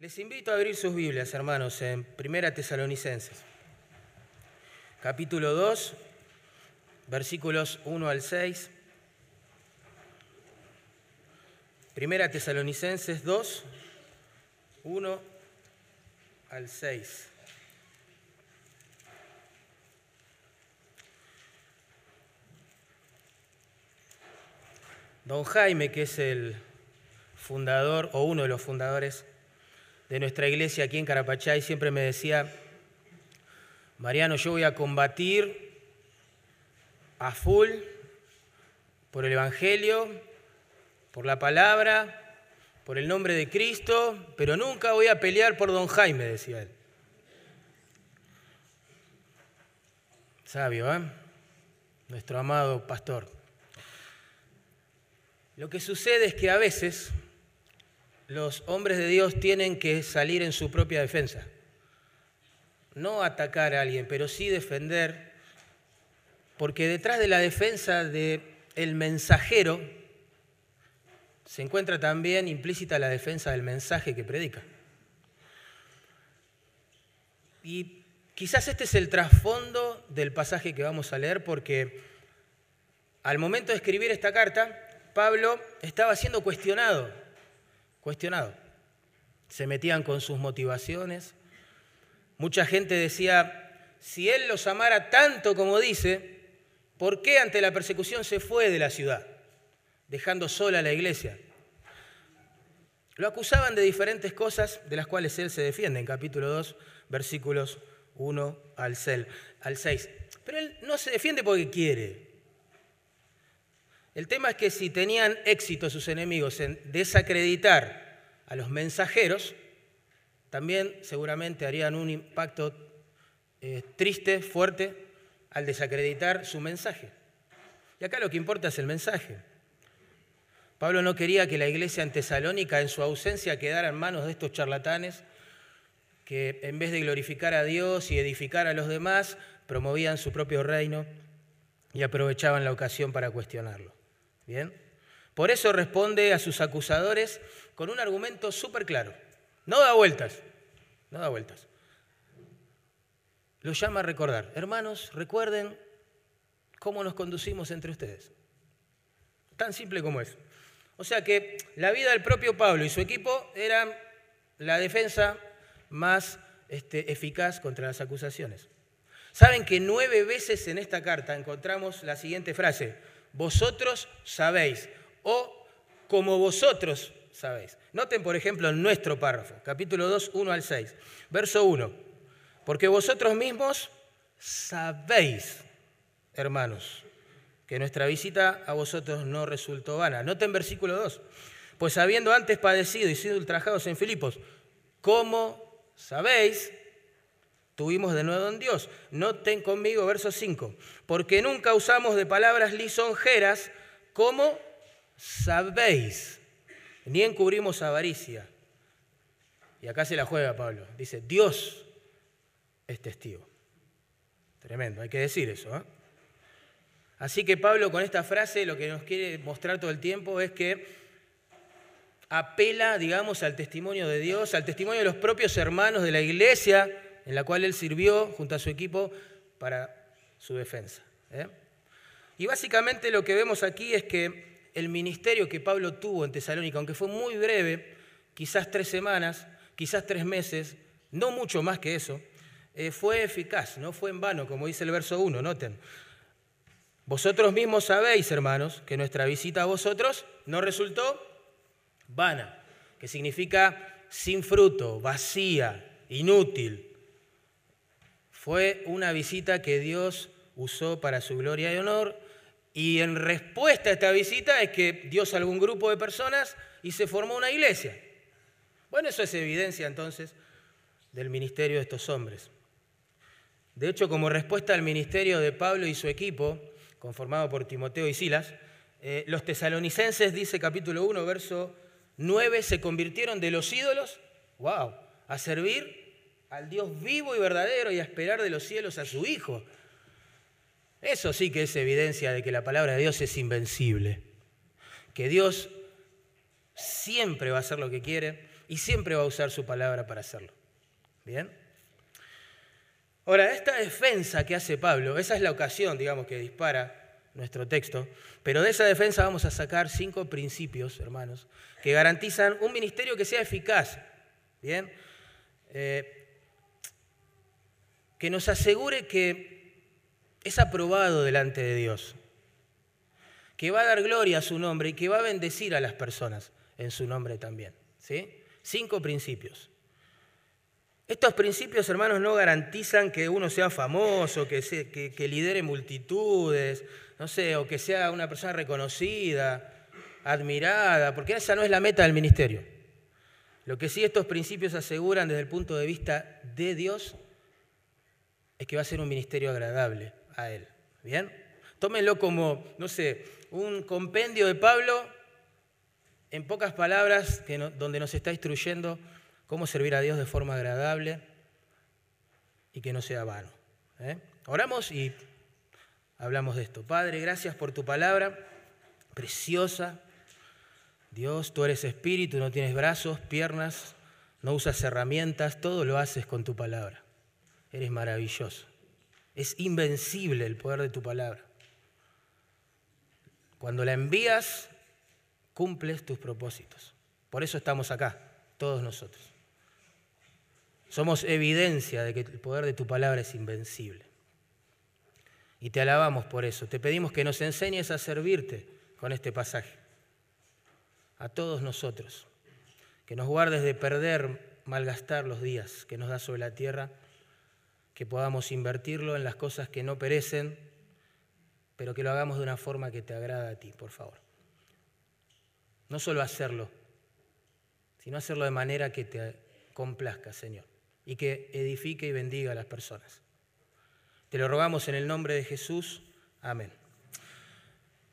Les invito a abrir sus Biblias, hermanos, en Primera Tesalonicenses, capítulo 2, versículos 1 al 6. Primera Tesalonicenses 2, 1 al 6. Don Jaime, que es el fundador o uno de los fundadores de nuestra iglesia aquí en Carapachay, siempre me decía, Mariano, yo voy a combatir a full por el Evangelio, por la palabra, por el nombre de Cristo, pero nunca voy a pelear por don Jaime, decía él. Sabio, ¿eh? Nuestro amado pastor. Lo que sucede es que a veces los hombres de Dios tienen que salir en su propia defensa. No atacar a alguien, pero sí defender, porque detrás de la defensa del el mensajero se encuentra también implícita la defensa del mensaje que predica. Y quizás este es el trasfondo del pasaje que vamos a leer, porque al momento de escribir esta carta, Pablo estaba siendo cuestionado cuestionado. Se metían con sus motivaciones. Mucha gente decía, si él los amara tanto como dice, ¿por qué ante la persecución se fue de la ciudad, dejando sola la iglesia? Lo acusaban de diferentes cosas de las cuales él se defiende en capítulo 2, versículos 1 al 6. Pero él no se defiende porque quiere, el tema es que si tenían éxito sus enemigos en desacreditar a los mensajeros, también seguramente harían un impacto eh, triste, fuerte, al desacreditar su mensaje. Y acá lo que importa es el mensaje. Pablo no quería que la iglesia en Tesalónica, en su ausencia, quedara en manos de estos charlatanes que en vez de glorificar a Dios y edificar a los demás, promovían su propio reino y aprovechaban la ocasión para cuestionarlo. Bien. Por eso responde a sus acusadores con un argumento súper claro. No da vueltas, no da vueltas. Lo llama a recordar. Hermanos, recuerden cómo nos conducimos entre ustedes. Tan simple como es. O sea que la vida del propio Pablo y su equipo eran la defensa más este, eficaz contra las acusaciones. Saben que nueve veces en esta carta encontramos la siguiente frase, vosotros sabéis, o como vosotros sabéis. Noten, por ejemplo, nuestro párrafo, capítulo 2, 1 al 6, verso 1, porque vosotros mismos sabéis, hermanos, que nuestra visita a vosotros no resultó vana. Noten versículo 2, pues habiendo antes padecido y sido ultrajados en Filipos, como sabéis, tuvimos de nuevo en Dios. Noten conmigo verso 5, porque nunca usamos de palabras lisonjeras como sabéis, ni encubrimos avaricia. Y acá se la juega Pablo. Dice, Dios es testigo. Tremendo, hay que decir eso. ¿eh? Así que Pablo con esta frase lo que nos quiere mostrar todo el tiempo es que apela, digamos, al testimonio de Dios, al testimonio de los propios hermanos de la iglesia en la cual él sirvió junto a su equipo para su defensa. ¿eh? Y básicamente lo que vemos aquí es que el ministerio que Pablo tuvo en Tesalónica, aunque fue muy breve, quizás tres semanas, quizás tres meses, no mucho más que eso, eh, fue eficaz, no fue en vano, como dice el verso 1, noten. Vosotros mismos sabéis, hermanos, que nuestra visita a vosotros no resultó vana, que significa sin fruto, vacía, inútil, fue una visita que Dios usó para su gloria y honor. Y en respuesta a esta visita es que Dios a algún grupo de personas y se formó una iglesia. Bueno, eso es evidencia entonces del ministerio de estos hombres. De hecho, como respuesta al ministerio de Pablo y su equipo, conformado por Timoteo y Silas, eh, los tesalonicenses, dice capítulo 1, verso 9, se convirtieron de los ídolos, wow, a servir al Dios vivo y verdadero y a esperar de los cielos a su Hijo. Eso sí que es evidencia de que la palabra de Dios es invencible, que Dios siempre va a hacer lo que quiere y siempre va a usar su palabra para hacerlo. ¿Bien? Ahora, esta defensa que hace Pablo, esa es la ocasión, digamos, que dispara nuestro texto, pero de esa defensa vamos a sacar cinco principios, hermanos, que garantizan un ministerio que sea eficaz, ¿bien? Eh, que nos asegure que es aprobado delante de Dios, que va a dar gloria a su nombre y que va a bendecir a las personas en su nombre también. ¿sí? Cinco principios. Estos principios, hermanos, no garantizan que uno sea famoso, que, que, lidere multitudes, no sé, o que sea una persona reconocida, admirada, porque esa no es la meta del ministerio. Lo que sí estos principios aseguran desde el punto de vista de Dios es que va a ser un ministerio agradable a Él. ¿Bien? Tómenlo como, no sé, un compendio de Pablo, en pocas palabras, que donde nos está instruyendo cómo servir a Dios de forma agradable y que no sea vano. ¿eh? Oramos y hablamos de esto. Padre, gracias por tu palabra preciosa. Dios, tú eres espíritu, no tienes brazos, piernas, no usas herramientas, todo lo haces con tu palabra. Eres maravilloso. Es invencible el poder de tu palabra. Cuando la envías, cumples tus propósitos. Por eso estamos acá, todos nosotros. Somos evidencia de que el poder de tu palabra es invencible. Y te alabamos por eso. Te pedimos que nos enseñes a servirte con este pasaje. A todos nosotros. Que nos guardes de perder, malgastar los días que nos da sobre la tierra. Que podamos invertirlo en las cosas que no perecen pero que lo hagamos de una forma que te agrada a ti, por favor. No solo hacerlo, sino hacerlo de manera que te complazca, Señor, y que edifique y bendiga a las personas. Te lo rogamos en el nombre de Jesús. Amén.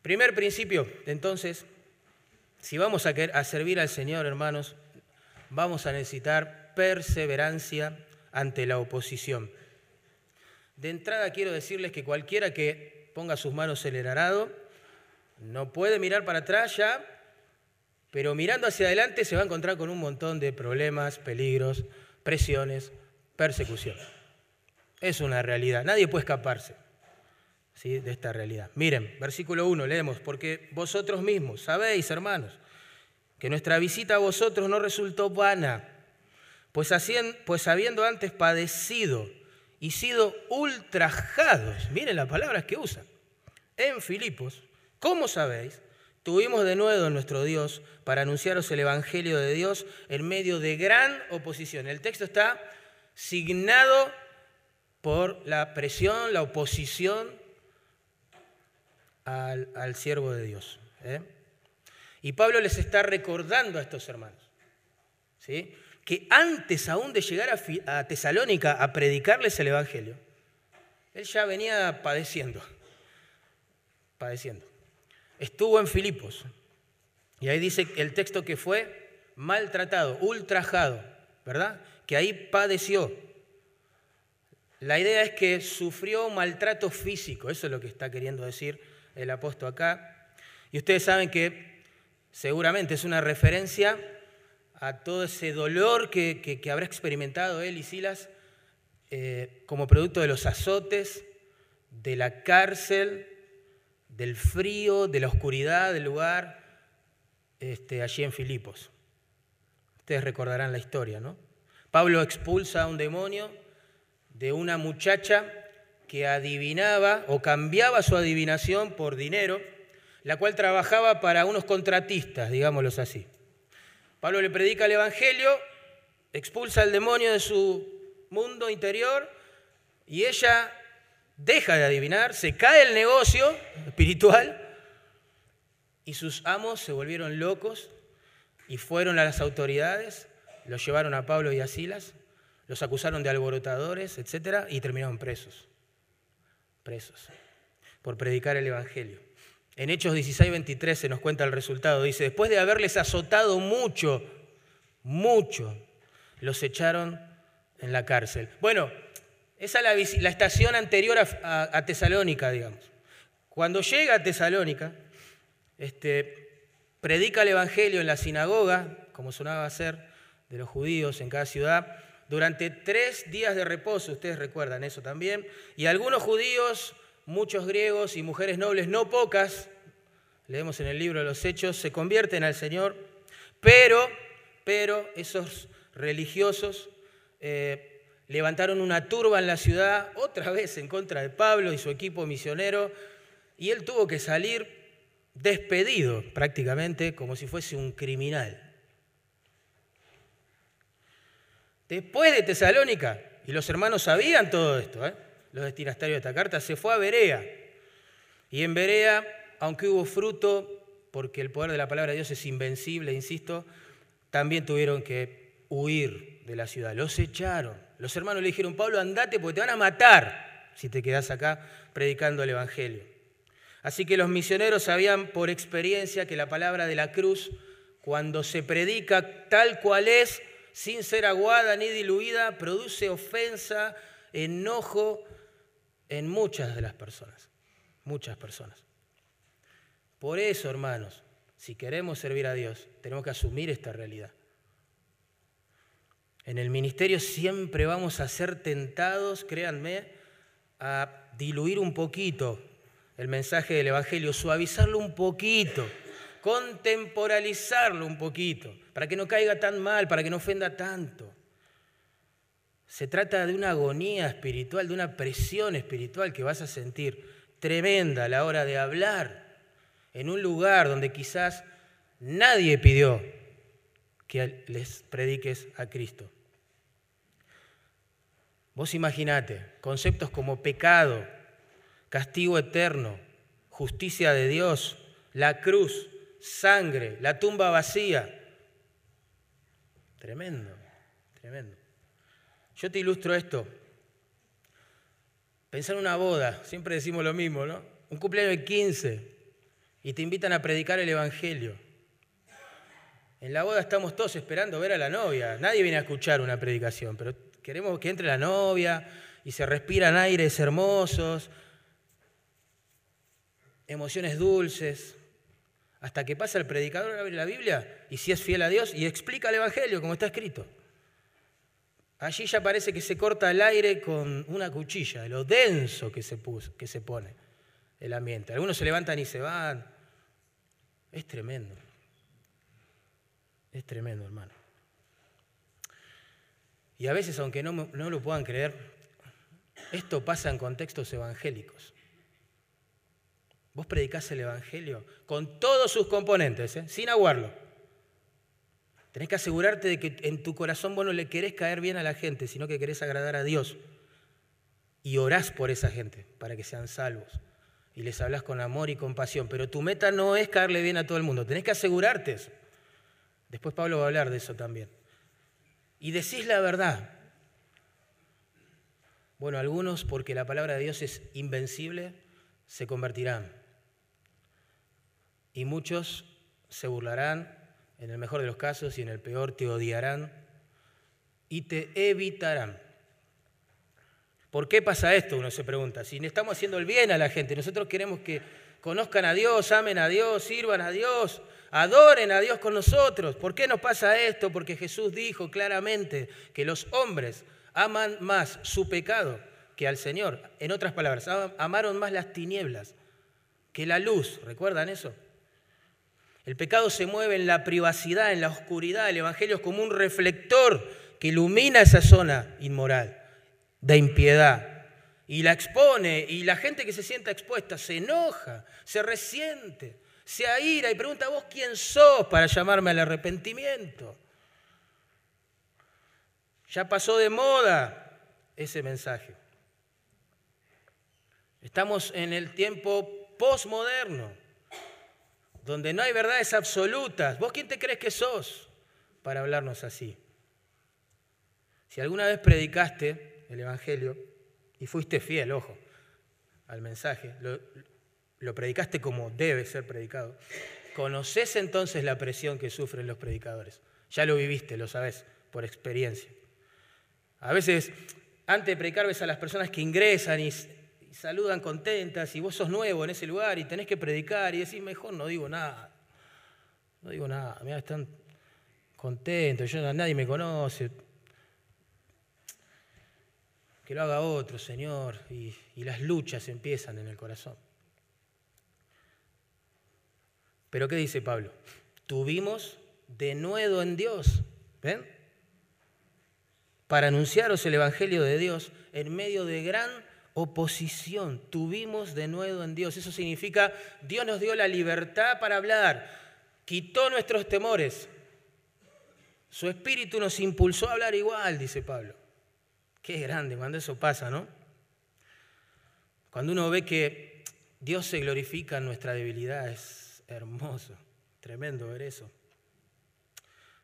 Primer principio, entonces, si vamos a, a servir al Señor, hermanos, vamos a necesitar perseverancia ante la oposición. De entrada quiero decirles que cualquiera que ponga sus manos en el arado, no puede mirar para atrás ya, pero mirando hacia adelante se va a encontrar con un montón de problemas, peligros, presiones, persecución. Es una realidad, nadie puede escaparse ¿sí? de esta realidad. Miren, versículo 1, leemos, porque vosotros mismos sabéis, hermanos, que nuestra visita a vosotros no resultó vana, pues, pues habiendo antes padecido y sido ultrajados, miren las palabras que usan, en Filipos, como sabéis, tuvimos de nuevo nuestro Dios para anunciaros el Evangelio de Dios en medio de gran oposición. El texto está signado por la presión, la oposición al, siervo de Dios. ¿eh? Y Pablo les está recordando a estos hermanos. ¿sí? Que antes aún de llegar a, Tesalónica a predicarles el Evangelio, él ya venía padeciendo, padeciendo. Estuvo en Filipos, y ahí dice el texto que fue maltratado, ultrajado, ¿verdad? Que ahí padeció. La idea es que sufrió maltrato físico, eso es lo que está queriendo decir el apóstol acá. Y ustedes saben que seguramente es una referencia a todo ese dolor que, habrá experimentado él y Silas eh, como producto de los azotes, de la cárcel, del frío, de la oscuridad del lugar, este, allí en Filipos. Ustedes recordarán la historia, ¿no? Pablo expulsa a un demonio de una muchacha que adivinaba o cambiaba su adivinación por dinero, la cual trabajaba para unos contratistas, digámoslos así. Pablo le predica el Evangelio, expulsa al demonio de su mundo interior y ella deja de adivinar, se cae el negocio espiritual y sus amos se volvieron locos y fueron a las autoridades, los llevaron a Pablo y a Silas, los acusaron de alborotadores, etc. y terminaron presos, presos, por predicar el Evangelio. En Hechos 16, 23 se nos cuenta el resultado. Dice, después de haberles azotado mucho, mucho, los echaron en la cárcel. Bueno, esa es la, estación anterior a, Tesalónica, digamos. Cuando llega a Tesalónica, este, predica el Evangelio en la sinagoga, como sonaba ser, de los judíos en cada ciudad, durante tres días de reposo, ustedes recuerdan eso también, y algunos judíos, muchos griegos y mujeres nobles, no pocas, leemos en el libro de los Hechos, se convierten al Señor, pero, pero esos religiosos eh, levantaron una turba en la ciudad, otra vez en contra de Pablo y su equipo misionero, y él tuvo que salir despedido prácticamente como si fuese un criminal. Después de Tesalónica, y los hermanos sabían todo esto, ¿eh? Los destinatarios de esta carta, se fue a Berea. Y en Berea, aunque hubo fruto, porque el poder de la palabra de Dios es invencible, insisto, también tuvieron que huir de la ciudad. Los echaron. Los hermanos le dijeron, Pablo, andate porque te van a matar si te quedas acá predicando el Evangelio. Así que los misioneros sabían por experiencia que la palabra de la cruz, cuando se predica tal cual es, sin ser aguada ni diluida, produce ofensa, enojo en muchas de las personas, muchas personas. Por eso, hermanos, si queremos servir a Dios, tenemos que asumir esta realidad. En el ministerio siempre vamos a ser tentados, créanme, a diluir un poquito el mensaje del Evangelio, suavizarlo un poquito contemporalizarlo un poquito, para que no caiga tan mal, para que no ofenda tanto. Se trata de una agonía espiritual, de una presión espiritual que vas a sentir tremenda a la hora de hablar en un lugar donde quizás nadie pidió que les prediques a Cristo. Vos imaginate conceptos como pecado, castigo eterno, justicia de Dios, la cruz, sangre, la tumba vacía. Tremendo, tremendo. Yo te ilustro esto. Pensar en una boda, siempre decimos lo mismo, ¿no? Un cumpleaños de 15 y te invitan a predicar el Evangelio. En la boda estamos todos esperando ver a la novia. Nadie viene a escuchar una predicación, pero queremos que entre la novia y se respiran aires hermosos, emociones dulces hasta que pasa el predicador abre la Biblia y si es fiel a Dios y explica el Evangelio como está escrito. Allí ya parece que se corta el aire con una cuchilla, de lo denso que se, pone el ambiente. Algunos se levantan y se van. Es tremendo. Es tremendo, hermano. Y a veces, aunque no, no lo puedan creer, esto pasa en contextos evangélicos. Vos predicás el Evangelio con todos sus componentes, ¿eh? sin aguarlo. Tenés que asegurarte de que en tu corazón vos no le querés caer bien a la gente, sino que querés agradar a Dios. Y orás por esa gente para que sean salvos. Y les hablas con amor y compasión. Pero tu meta no es caerle bien a todo el mundo. Tenés que asegurarte. Después Pablo va a hablar de eso también. Y decís la verdad. Bueno, algunos, porque la palabra de Dios es invencible, se convertirán y muchos se burlarán, en el mejor de los casos, y en el peor te odiarán y te evitarán. ¿Por qué pasa esto? Uno se pregunta. Si estamos haciendo el bien a la gente, nosotros queremos que conozcan a Dios, amen a Dios, sirvan a Dios, adoren a Dios con nosotros. ¿Por qué nos pasa esto? Porque Jesús dijo claramente que los hombres aman más su pecado que al Señor. En otras palabras, amaron más las tinieblas que la luz. ¿Recuerdan eso? El pecado se mueve en la privacidad, en la oscuridad. El Evangelio es como un reflector que ilumina esa zona inmoral, de impiedad, y la expone. Y la gente que se sienta expuesta se enoja, se resiente, se aira y pregunta, ¿vos quién sos para llamarme al arrepentimiento? Ya pasó de moda ese mensaje. Estamos en el tiempo postmoderno donde no hay verdades absolutas. ¿Vos quién te crees que sos para hablarnos así? Si alguna vez predicaste el Evangelio y fuiste fiel, ojo, al mensaje, lo, predicaste como debe ser predicado, conoces entonces la presión que sufren los predicadores. Ya lo viviste, lo sabes, por experiencia. A veces, antes de predicar, ves a las personas que ingresan y saludan contentas y vos sos nuevo en ese lugar y tenés que predicar y decir, mejor no digo nada. No digo nada. Mira, están contento, yo, nadie me conoce. Que lo haga otro, Señor. Y, y las luchas empiezan en el corazón. Pero ¿qué dice Pablo? Tuvimos de nuevo en Dios. ¿Ven? Para anunciaros el Evangelio de Dios en medio de gran oposición. Tuvimos de nuevo en Dios. Eso significa Dios nos dio la libertad para hablar. Quitó nuestros temores. Su espíritu nos impulsó a hablar igual, dice Pablo. Qué grande cuando eso pasa, ¿no? Cuando uno ve que Dios se glorifica en nuestra debilidad, es hermoso, tremendo ver eso.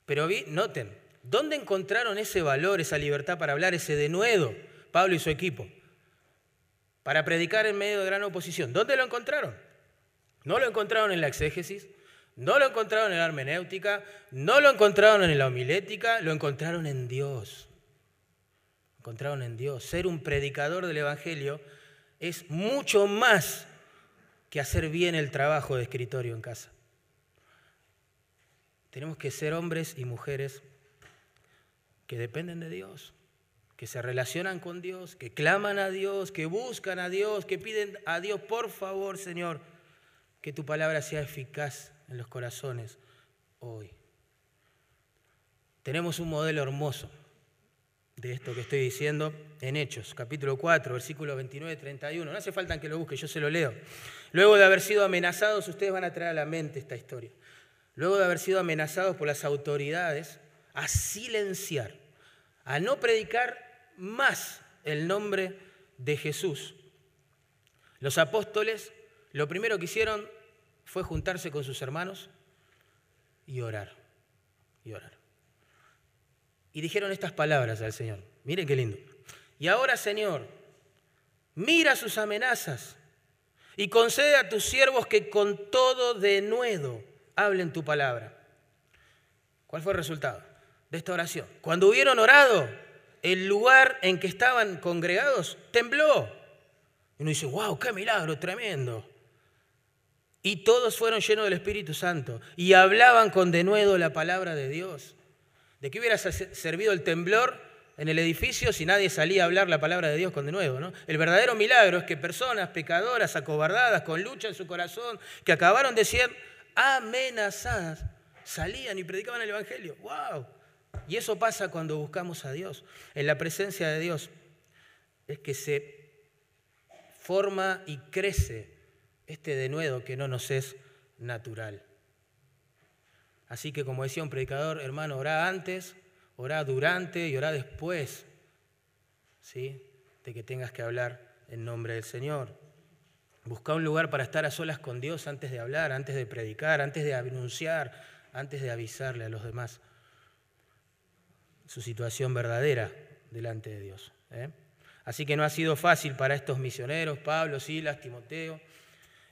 Pero noten, ¿dónde encontraron ese valor, esa libertad para hablar, ese denuedo, Pablo y su equipo? Para predicar en medio de gran oposición. ¿Dónde lo encontraron? No lo encontraron en la exégesis, no lo encontraron en la hermenéutica, no lo encontraron en la homilética, lo encontraron en Dios. Lo encontraron en Dios. Ser un predicador del Evangelio es mucho más que hacer bien el trabajo de escritorio en casa. Tenemos que ser hombres y mujeres que dependen de Dios, que se relacionan con Dios, que claman a Dios, que buscan a Dios, que piden a Dios, por favor, Señor, que tu palabra sea eficaz en los corazones hoy. Tenemos un modelo hermoso de esto que estoy diciendo en Hechos, capítulo 4, versículo 29 31. No hace falta que lo busque, yo se lo leo. Luego de haber sido amenazados, ustedes van a traer a la mente esta historia luego de haber sido amenazados por las autoridades, a silenciar, a no predicar más el nombre de Jesús. Los apóstoles lo primero que hicieron fue juntarse con sus hermanos y orar, y orar. Y dijeron estas palabras al Señor. Miren qué lindo. Y ahora, Señor, mira sus amenazas y concede a tus siervos que con todo denuedo hablen tu palabra. ¿Cuál fue el resultado de esta oración? Cuando hubieron orado, el lugar en que estaban congregados tembló. Y uno dice, wow, qué milagro tremendo. Y todos fueron llenos del Espíritu Santo y hablaban con denuedo la palabra de Dios. ¿De qué hubiera servido el temblor en el edificio si nadie salía a hablar la palabra de Dios con denuedo? ¿no? El verdadero milagro es que personas pecadoras, acobardadas, con lucha en su corazón, que acabaron de ser amenazadas, salían y predicaban el Evangelio. ¡Wow! Y eso pasa cuando buscamos a Dios. En la presencia de Dios es que se forma y crece este denuedo que no nos es natural. Así que como decía un predicador, hermano, orá antes, orá durante y orá después, ¿sí? De que tengas que hablar en nombre del Señor. Busca un lugar para estar a solas con Dios antes de hablar, antes de predicar, antes de anunciar, antes de avisarle a los demás su situación verdadera delante de Dios. ¿eh? Así que no ha sido fácil para estos misioneros, Pablo, Silas, Timoteo,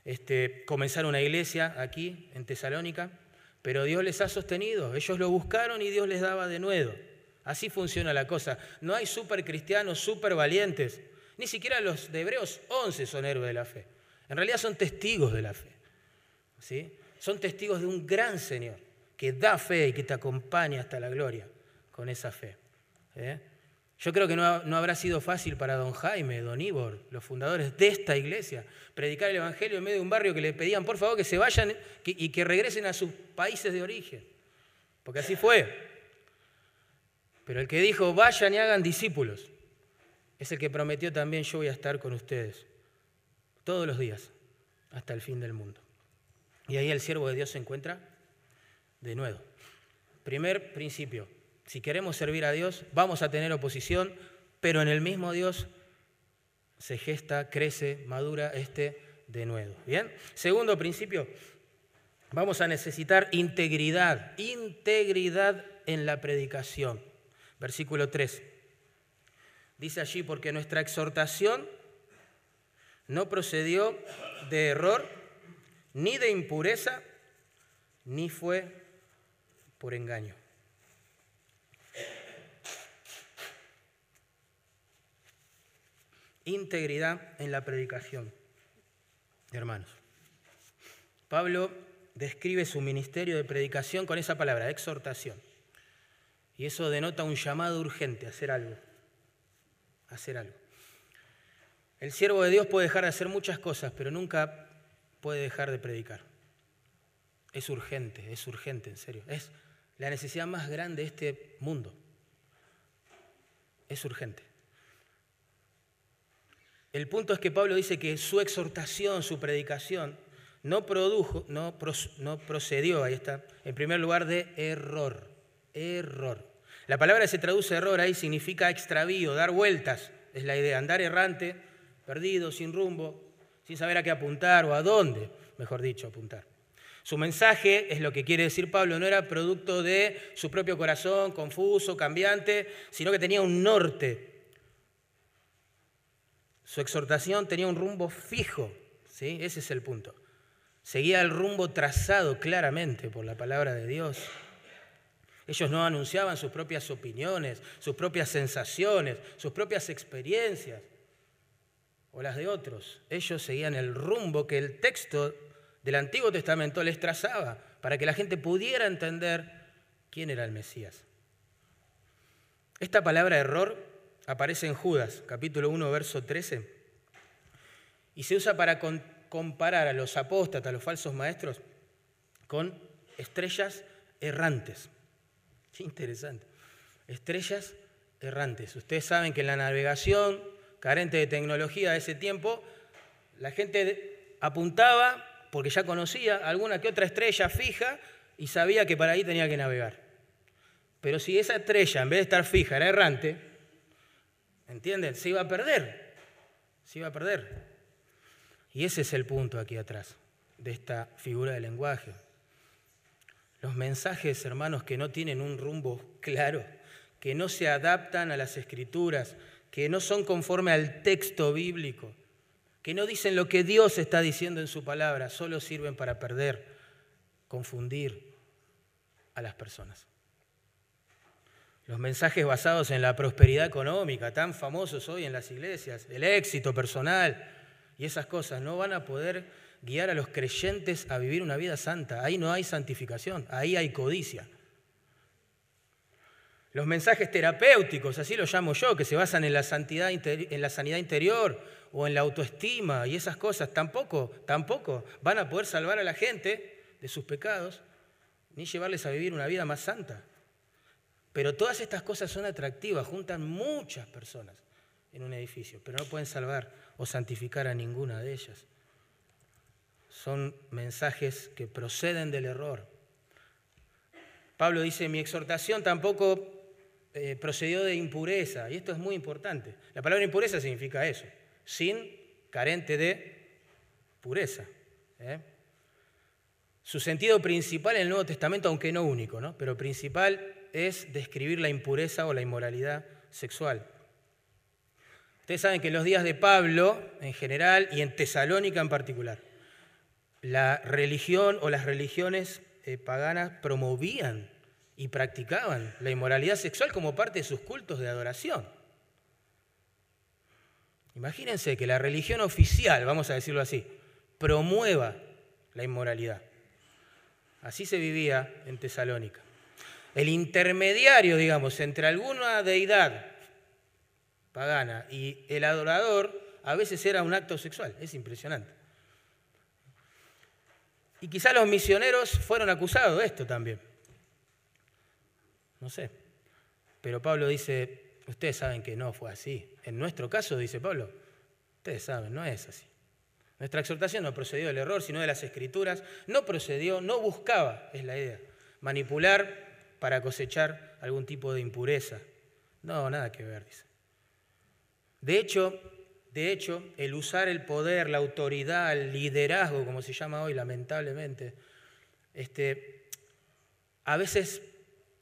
este, comenzar una iglesia aquí en Tesalónica, pero Dios les ha sostenido. Ellos lo buscaron y Dios les daba de nuevo. Así funciona la cosa. No hay super cristianos, super valientes. Ni siquiera los de Hebreos 11 son héroes de la fe. En realidad son testigos de la fe. ¿sí? Son testigos de un gran Señor que da fe y que te acompaña hasta la gloria con esa fe. ¿eh? Yo creo que no, habrá sido fácil para don Jaime, don Ivor, los fundadores de esta iglesia, predicar el Evangelio en medio de un barrio que le pedían por favor que se vayan y que regresen a sus países de origen. Porque así fue. Pero el que dijo vayan y hagan discípulos es el que prometió también yo voy a estar con ustedes todos los días, hasta el fin del mundo. Y ahí el siervo de Dios se encuentra de nuevo. Primer principio, si queremos servir a Dios, vamos a tener oposición, pero en el mismo Dios se gesta, crece, madura este de nuevo. Bien. Segundo principio, vamos a necesitar integridad, integridad en la predicación. Versículo 3. Dice allí, porque nuestra exhortación no procedió de error, ni de impureza, ni fue por engaño. Integridad en la predicación, hermanos. Pablo describe su ministerio de predicación con esa palabra, exhortación. Y eso denota un llamado urgente, hacer algo. Hacer algo. El siervo de Dios puede dejar de hacer muchas cosas, pero nunca puede dejar de predicar. Es urgente, es urgente, en serio. Es la necesidad más grande de este mundo. Es urgente. El punto es que Pablo dice que su exhortación, su predicación, no produjo, no, procedió, ahí está, en primer lugar de error. Error. La palabra que se traduce error ahí significa extravío, dar vueltas, es la idea, andar errante, perdido, sin rumbo, sin saber a qué apuntar o a dónde, mejor dicho, apuntar. Su mensaje, es lo que quiere decir Pablo, no era producto de su propio corazón, confuso, cambiante, sino que tenía un norte. Su exhortación tenía un rumbo fijo, ¿sí? ese es el punto. Seguía el rumbo trazado claramente por la palabra de Dios. Ellos no anunciaban sus propias opiniones, sus propias sensaciones, sus propias experiencias o las de otros. Ellos seguían el rumbo que el texto del Antiguo Testamento les trazaba para que la gente pudiera entender quién era el Mesías. Esta palabra error aparece en Judas, capítulo 1, verso 13, y se usa para comparar a los apóstatas, a los falsos maestros, con estrellas errantes. Qué interesante. Estrellas errantes. Ustedes saben que en la navegación, carente de tecnología de ese tiempo, la gente apuntaba porque ya conocía alguna que otra estrella fija y sabía que para ahí tenía que navegar. Pero si esa estrella, en vez de estar fija, era errante, ¿entienden? Se iba a perder. Se iba a perder. Y ese es el punto aquí atrás de esta figura de lenguaje. Los mensajes, hermanos, que no tienen un rumbo claro, que no se adaptan a las escrituras, que no son conforme al texto bíblico, que no dicen lo que Dios está diciendo en su palabra, solo sirven para perder, confundir a las personas. Los mensajes basados en la prosperidad económica, tan famosos hoy en las iglesias, el éxito personal y esas cosas, no van a poder guiar a los creyentes a vivir una vida santa. Ahí no hay santificación, ahí hay codicia. Los mensajes terapéuticos, así los llamo yo, que se basan en la, santidad, en la sanidad interior o en la autoestima y esas cosas, tampoco, tampoco van a poder salvar a la gente de sus pecados ni llevarles a vivir una vida más santa. Pero todas estas cosas son atractivas, juntan muchas personas en un edificio, pero no pueden salvar o santificar a ninguna de ellas son mensajes que proceden del error. Pablo dice, mi exhortación tampoco eh, procedió de impureza, y esto es muy importante. La palabra impureza significa eso, sin, carente de pureza. ¿eh? Su sentido principal en el Nuevo Testamento, aunque no único, ¿no? pero principal es describir la impureza o la inmoralidad sexual. Ustedes saben que en los días de Pablo en general y en Tesalónica en particular, la religión o las religiones eh, paganas promovían y practicaban la inmoralidad sexual como parte de sus cultos de adoración. Imagínense que la religión oficial, vamos a decirlo así, promueva la inmoralidad. Así se vivía en Tesalónica. El intermediario, digamos, entre alguna deidad pagana y el adorador, a veces era un acto sexual. Es impresionante. Y quizá los misioneros fueron acusados de esto también. No sé. Pero Pablo dice, ustedes saben que no fue así. En nuestro caso, dice Pablo, ustedes saben, no es así. Nuestra exhortación no procedió del error, sino de las escrituras. No procedió, no buscaba, es la idea, manipular para cosechar algún tipo de impureza. No, nada que ver, dice. De hecho, de hecho, el usar el poder, la autoridad, el liderazgo, como se llama hoy, lamentablemente, este, a veces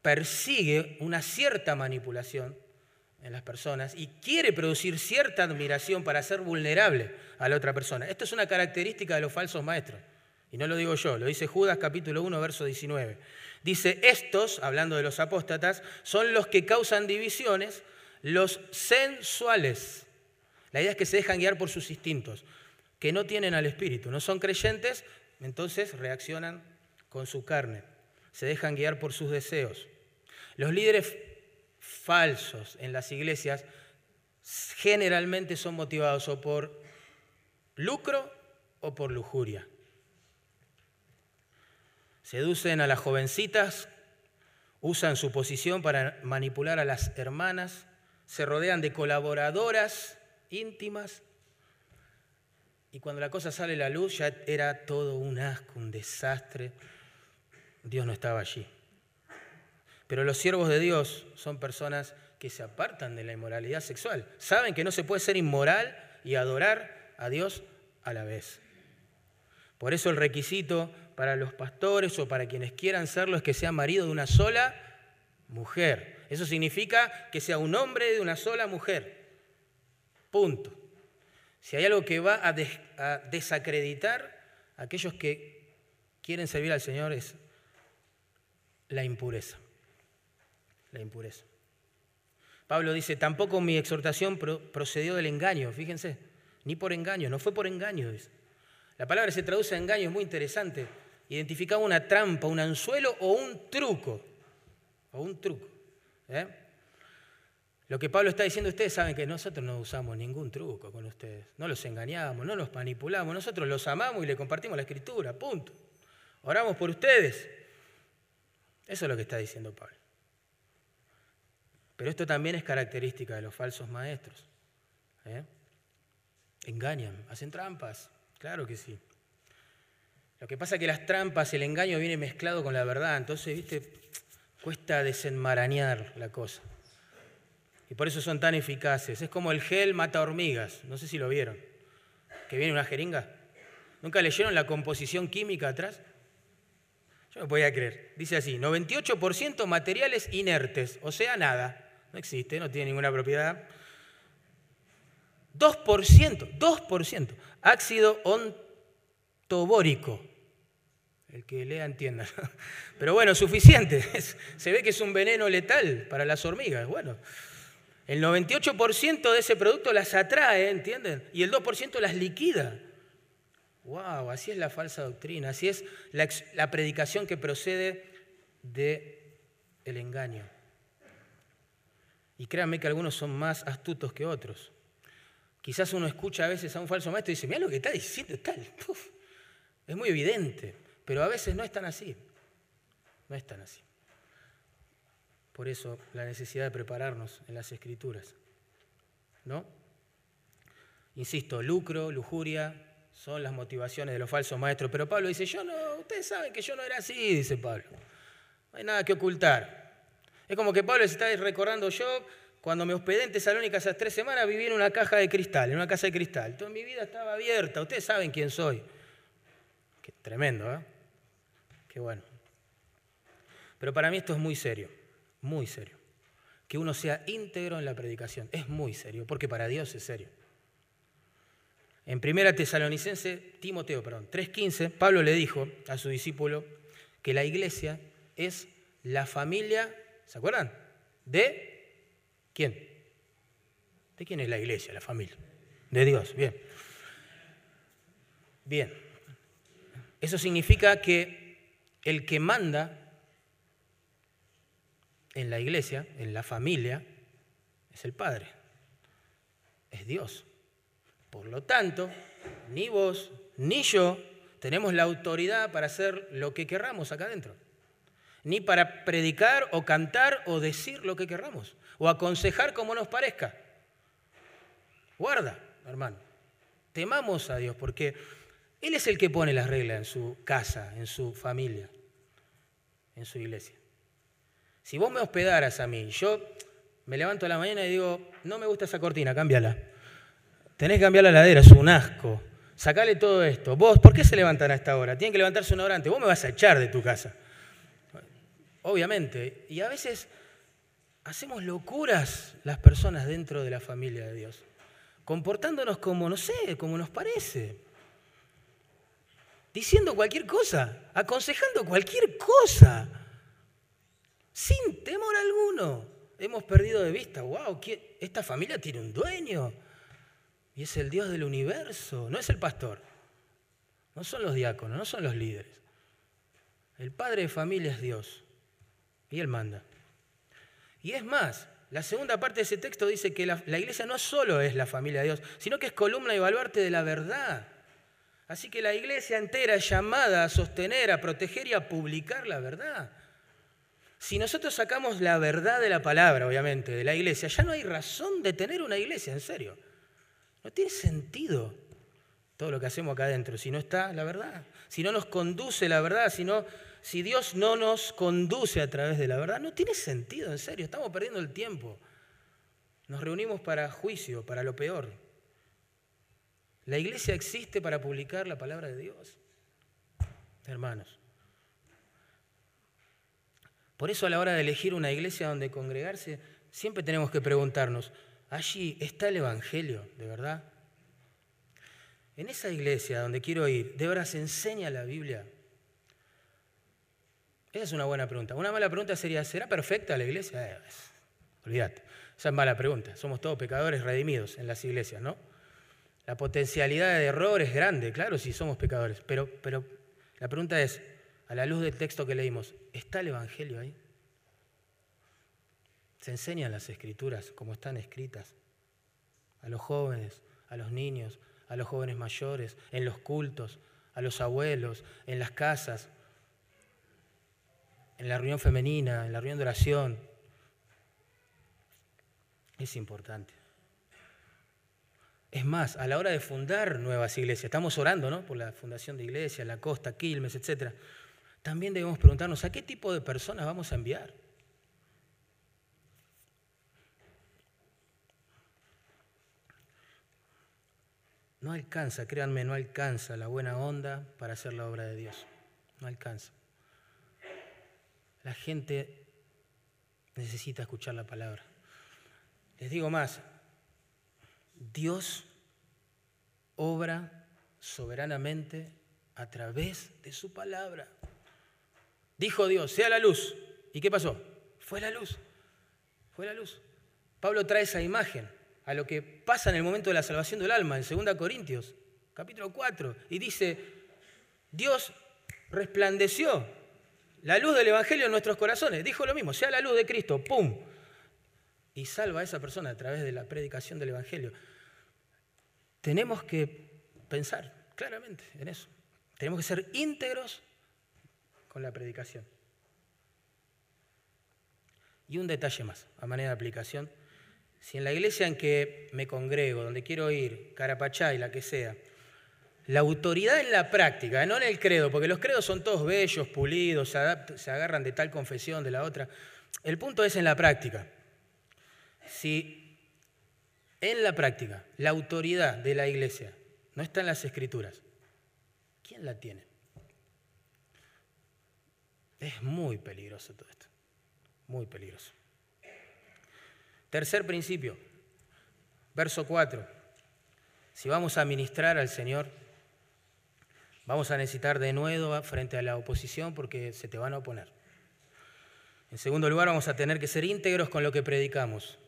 persigue una cierta manipulación en las personas y quiere producir cierta admiración para ser vulnerable a la otra persona. Esto es una característica de los falsos maestros. Y no lo digo yo, lo dice Judas capítulo 1, verso 19. Dice, estos, hablando de los apóstatas, son los que causan divisiones, los sensuales la idea es que se dejan guiar por sus instintos, que no tienen al Espíritu, no son creyentes, entonces reaccionan con su carne, se dejan guiar por sus deseos. Los líderes falsos en las iglesias generalmente son motivados o por lucro o por lujuria. Seducen a las jovencitas, usan su posición para manipular a las hermanas, se rodean de colaboradoras íntimas y cuando la cosa sale a la luz ya era todo un asco, un desastre. Dios no estaba allí. Pero los siervos de Dios son personas que se apartan de la inmoralidad sexual. Saben que no se puede ser inmoral y adorar a Dios a la vez. Por eso el requisito para los pastores o para quienes quieran serlo es que sea marido de una sola mujer. Eso significa que sea un hombre de una sola mujer. Punto. Si hay algo que va a, desacreditar a aquellos que quieren servir al Señor es la impureza. La impureza. Pablo dice, tampoco mi exhortación procedió del engaño, fíjense, ni por engaño, no fue por engaño. La palabra se traduce a engaño, es muy interesante. Identificaba una trampa, un anzuelo o un truco. O un truco. ¿eh? Lo que Pablo está diciendo, ustedes saben que nosotros no usamos ningún truco con ustedes. No los engañamos, no los manipulamos. Nosotros los amamos y le compartimos la escritura. Punto. Oramos por ustedes. Eso es lo que está diciendo Pablo. Pero esto también es característica de los falsos maestros. ¿eh? Engañan, hacen trampas, claro que sí. Lo que pasa es que las trampas, el engaño viene mezclado con la verdad, entonces, viste, cuesta desenmarañar la cosa. Y por eso son tan eficaces. Es como el gel mata hormigas, no sé si lo vieron, que viene una jeringa. ¿Nunca leyeron la composición química atrás? Yo no podía creer. Dice así, 98% materiales inertes, o sea, nada. No existe, no tiene ninguna propiedad. 2%, 2%, ácido ontobórico. El que lea entienda. Pero bueno, suficiente. Se ve que es un veneno letal para las hormigas. Bueno, el 98% de ese producto las atrae, ¿entienden? Y el 2% las liquida. ¡Wow! Así es la falsa doctrina, así es la, predicación que procede del el engaño. Y créanme que algunos son más astutos que otros. Quizás uno escucha a veces a un falso maestro y dice, mira lo que está diciendo, tal. Es muy evidente, pero a veces no es tan así. No es tan así. Por eso la necesidad de prepararnos en las escrituras. ¿No? Insisto, lucro, lujuria, son las motivaciones de los falsos maestros. Pero Pablo dice, yo no, ustedes saben que yo no era así, dice Pablo. No hay nada que ocultar. Es como que Pablo se está recordando yo, cuando me hospedé en Tesalónica esas tres semanas, viví en una caja de cristal, en una casa de cristal. Toda mi vida estaba abierta, ustedes saben quién soy. Tremendo, ¿eh? Qué bueno. Pero para mí esto es muy serio, muy serio. Que uno sea íntegro en la predicación, es muy serio, porque para Dios es serio. En primera Tesalonicense, Timoteo, perdón, 3.15, Pablo le dijo a su discípulo que la iglesia es la familia ¿Se acuerdan? ¿De quién? ¿De quién es la iglesia, la familia? De Dios, bien. Bien. Eso significa que el que manda en la iglesia, en la familia, es el Padre, es Dios. Por lo tanto, ni vos ni yo tenemos la autoridad para hacer lo que querramos acá adentro ni para predicar o cantar o decir lo que querramos, o aconsejar como nos parezca. Guarda, hermano, temamos a Dios porque Él es el que pone las reglas en su casa, en su familia, en su iglesia. Si vos me hospedaras a mí, yo me levanto a la mañana y digo, no me gusta esa cortina, cámbiala. Tenés que cambiar la ladera, es un asco. Sacale todo esto. Vos, ¿por qué se levantan a esta hora? Tienen que levantarse una hora antes. Vos me vas a echar de tu casa obviamente. Y a veces hacemos locuras las personas dentro de la familia de Dios, comportándonos como, no sé, como nos parece, diciendo cualquier cosa, aconsejando cualquier cosa, sin temor alguno. Hemos perdido de vista, wow, esta familia tiene un dueño y es el Dios del universo, no es el pastor, no son los diáconos, no son los líderes. El padre de familia es Dios. Y Él manda. Y es más, la segunda parte de ese texto dice que la, iglesia no solo es la familia de Dios, sino que es columna y baluarte de la verdad. Así que la iglesia entera es llamada a sostener, a proteger y a publicar la verdad. Si nosotros sacamos la verdad de la palabra, obviamente, de la iglesia, ya no hay razón de tener una iglesia, en serio. No tiene sentido todo lo que hacemos acá adentro si no está la verdad, si no nos conduce la verdad, si, si Dios no nos conduce a través de la verdad. No tiene sentido, en serio, estamos perdiendo el tiempo. Nos reunimos para juicio, para lo peor. La iglesia existe para publicar la palabra de Dios. Hermanos. Por eso a la hora de elegir una iglesia donde congregarse, siempre tenemos que preguntarnos, allí está el Evangelio, ¿de verdad? En esa iglesia donde quiero ir, ¿de verdad se enseña la Biblia? Esa es una buena pregunta. Una mala pregunta sería, ¿será perfecta la iglesia? Eh, olvídate, esa es mala pregunta. Somos todos pecadores redimidos en las iglesias, ¿no? La potencialidad de error es grande, claro, si somos pecadores, pero, pero la pregunta es, a la luz del texto que leímos, ¿está el Evangelio ahí? Se enseñan las escrituras como están escritas a los jóvenes, a los niños, a los jóvenes mayores, en los cultos, a los abuelos, en las casas, en la reunión femenina, en la reunión de oración. Es importante. Es más, a la hora de fundar nuevas iglesias, estamos orando ¿no? por la fundación de iglesias, la costa, Quilmes, etc también debemos preguntarnos a qué tipo de personas vamos a enviar. No alcanza, créanme, no alcanza la buena onda para hacer la obra de Dios. No alcanza. La gente necesita escuchar la palabra. Les digo más, Dios obra soberanamente a través de su palabra. Dijo Dios, sea la luz. ¿Y qué pasó? Fue la luz. Fue la luz. Pablo trae esa imagen a lo que pasa en el momento de la salvación del alma, en 2 Corintios, capítulo 4, y dice, Dios resplandeció la luz del Evangelio en nuestros corazones. Dijo lo mismo, sea la luz de Cristo, ¡pum! Y salva a esa persona a través de la predicación del Evangelio. Tenemos que pensar claramente en eso. Tenemos que ser íntegros con la predicación. Y un detalle más, a manera de aplicación. Si en la iglesia en que me congrego, donde quiero ir, Carapachá y la que sea, la autoridad en la práctica, no en el credo, porque los credos son todos bellos, pulidos, se, se agarran de tal confesión, de la otra. El punto es en la práctica. Si en la práctica la autoridad de la iglesia no está en las escrituras, ¿quién la tiene? Es muy peligroso todo esto, muy peligroso. Tercer principio, verso 4. Si vamos a ministrar al Señor, vamos a necesitar de nuevo frente a la oposición porque se te van a oponer. En segundo lugar, vamos a tener que ser íntegros con lo que predicamos.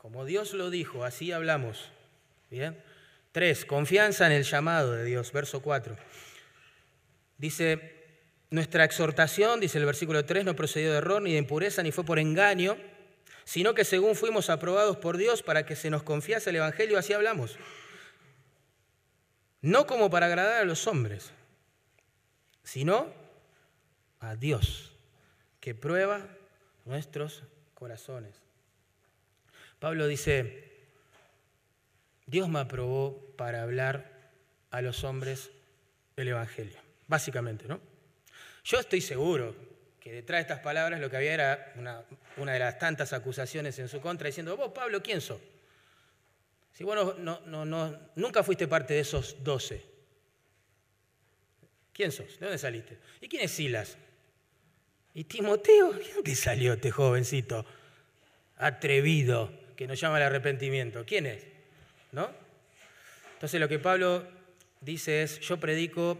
Como Dios lo dijo, así hablamos. Bien. Tres, confianza en el llamado de Dios, verso 4. Dice, nuestra exhortación, dice el versículo 3, no procedió de error ni de impureza ni fue por engaño, sino que según fuimos aprobados por Dios para que se nos confiase el Evangelio, así hablamos. No como para agradar a los hombres, sino a Dios, que prueba nuestros corazones. Pablo dice, Dios me aprobó para hablar a los hombres el Evangelio, básicamente, ¿no? Yo estoy seguro que detrás de estas palabras lo que había era una, de las tantas acusaciones en su contra, diciendo, vos Pablo, ¿quién sos? Si vos no, nunca fuiste parte de esos doce. ¿Quién sos? ¿De dónde saliste? ¿Y quién es Silas? ¿Y Timoteo? ¿De dónde salió este jovencito atrevido que nos llama al arrepentimiento? ¿Quién es? ¿No? Entonces lo que Pablo dice es, yo predico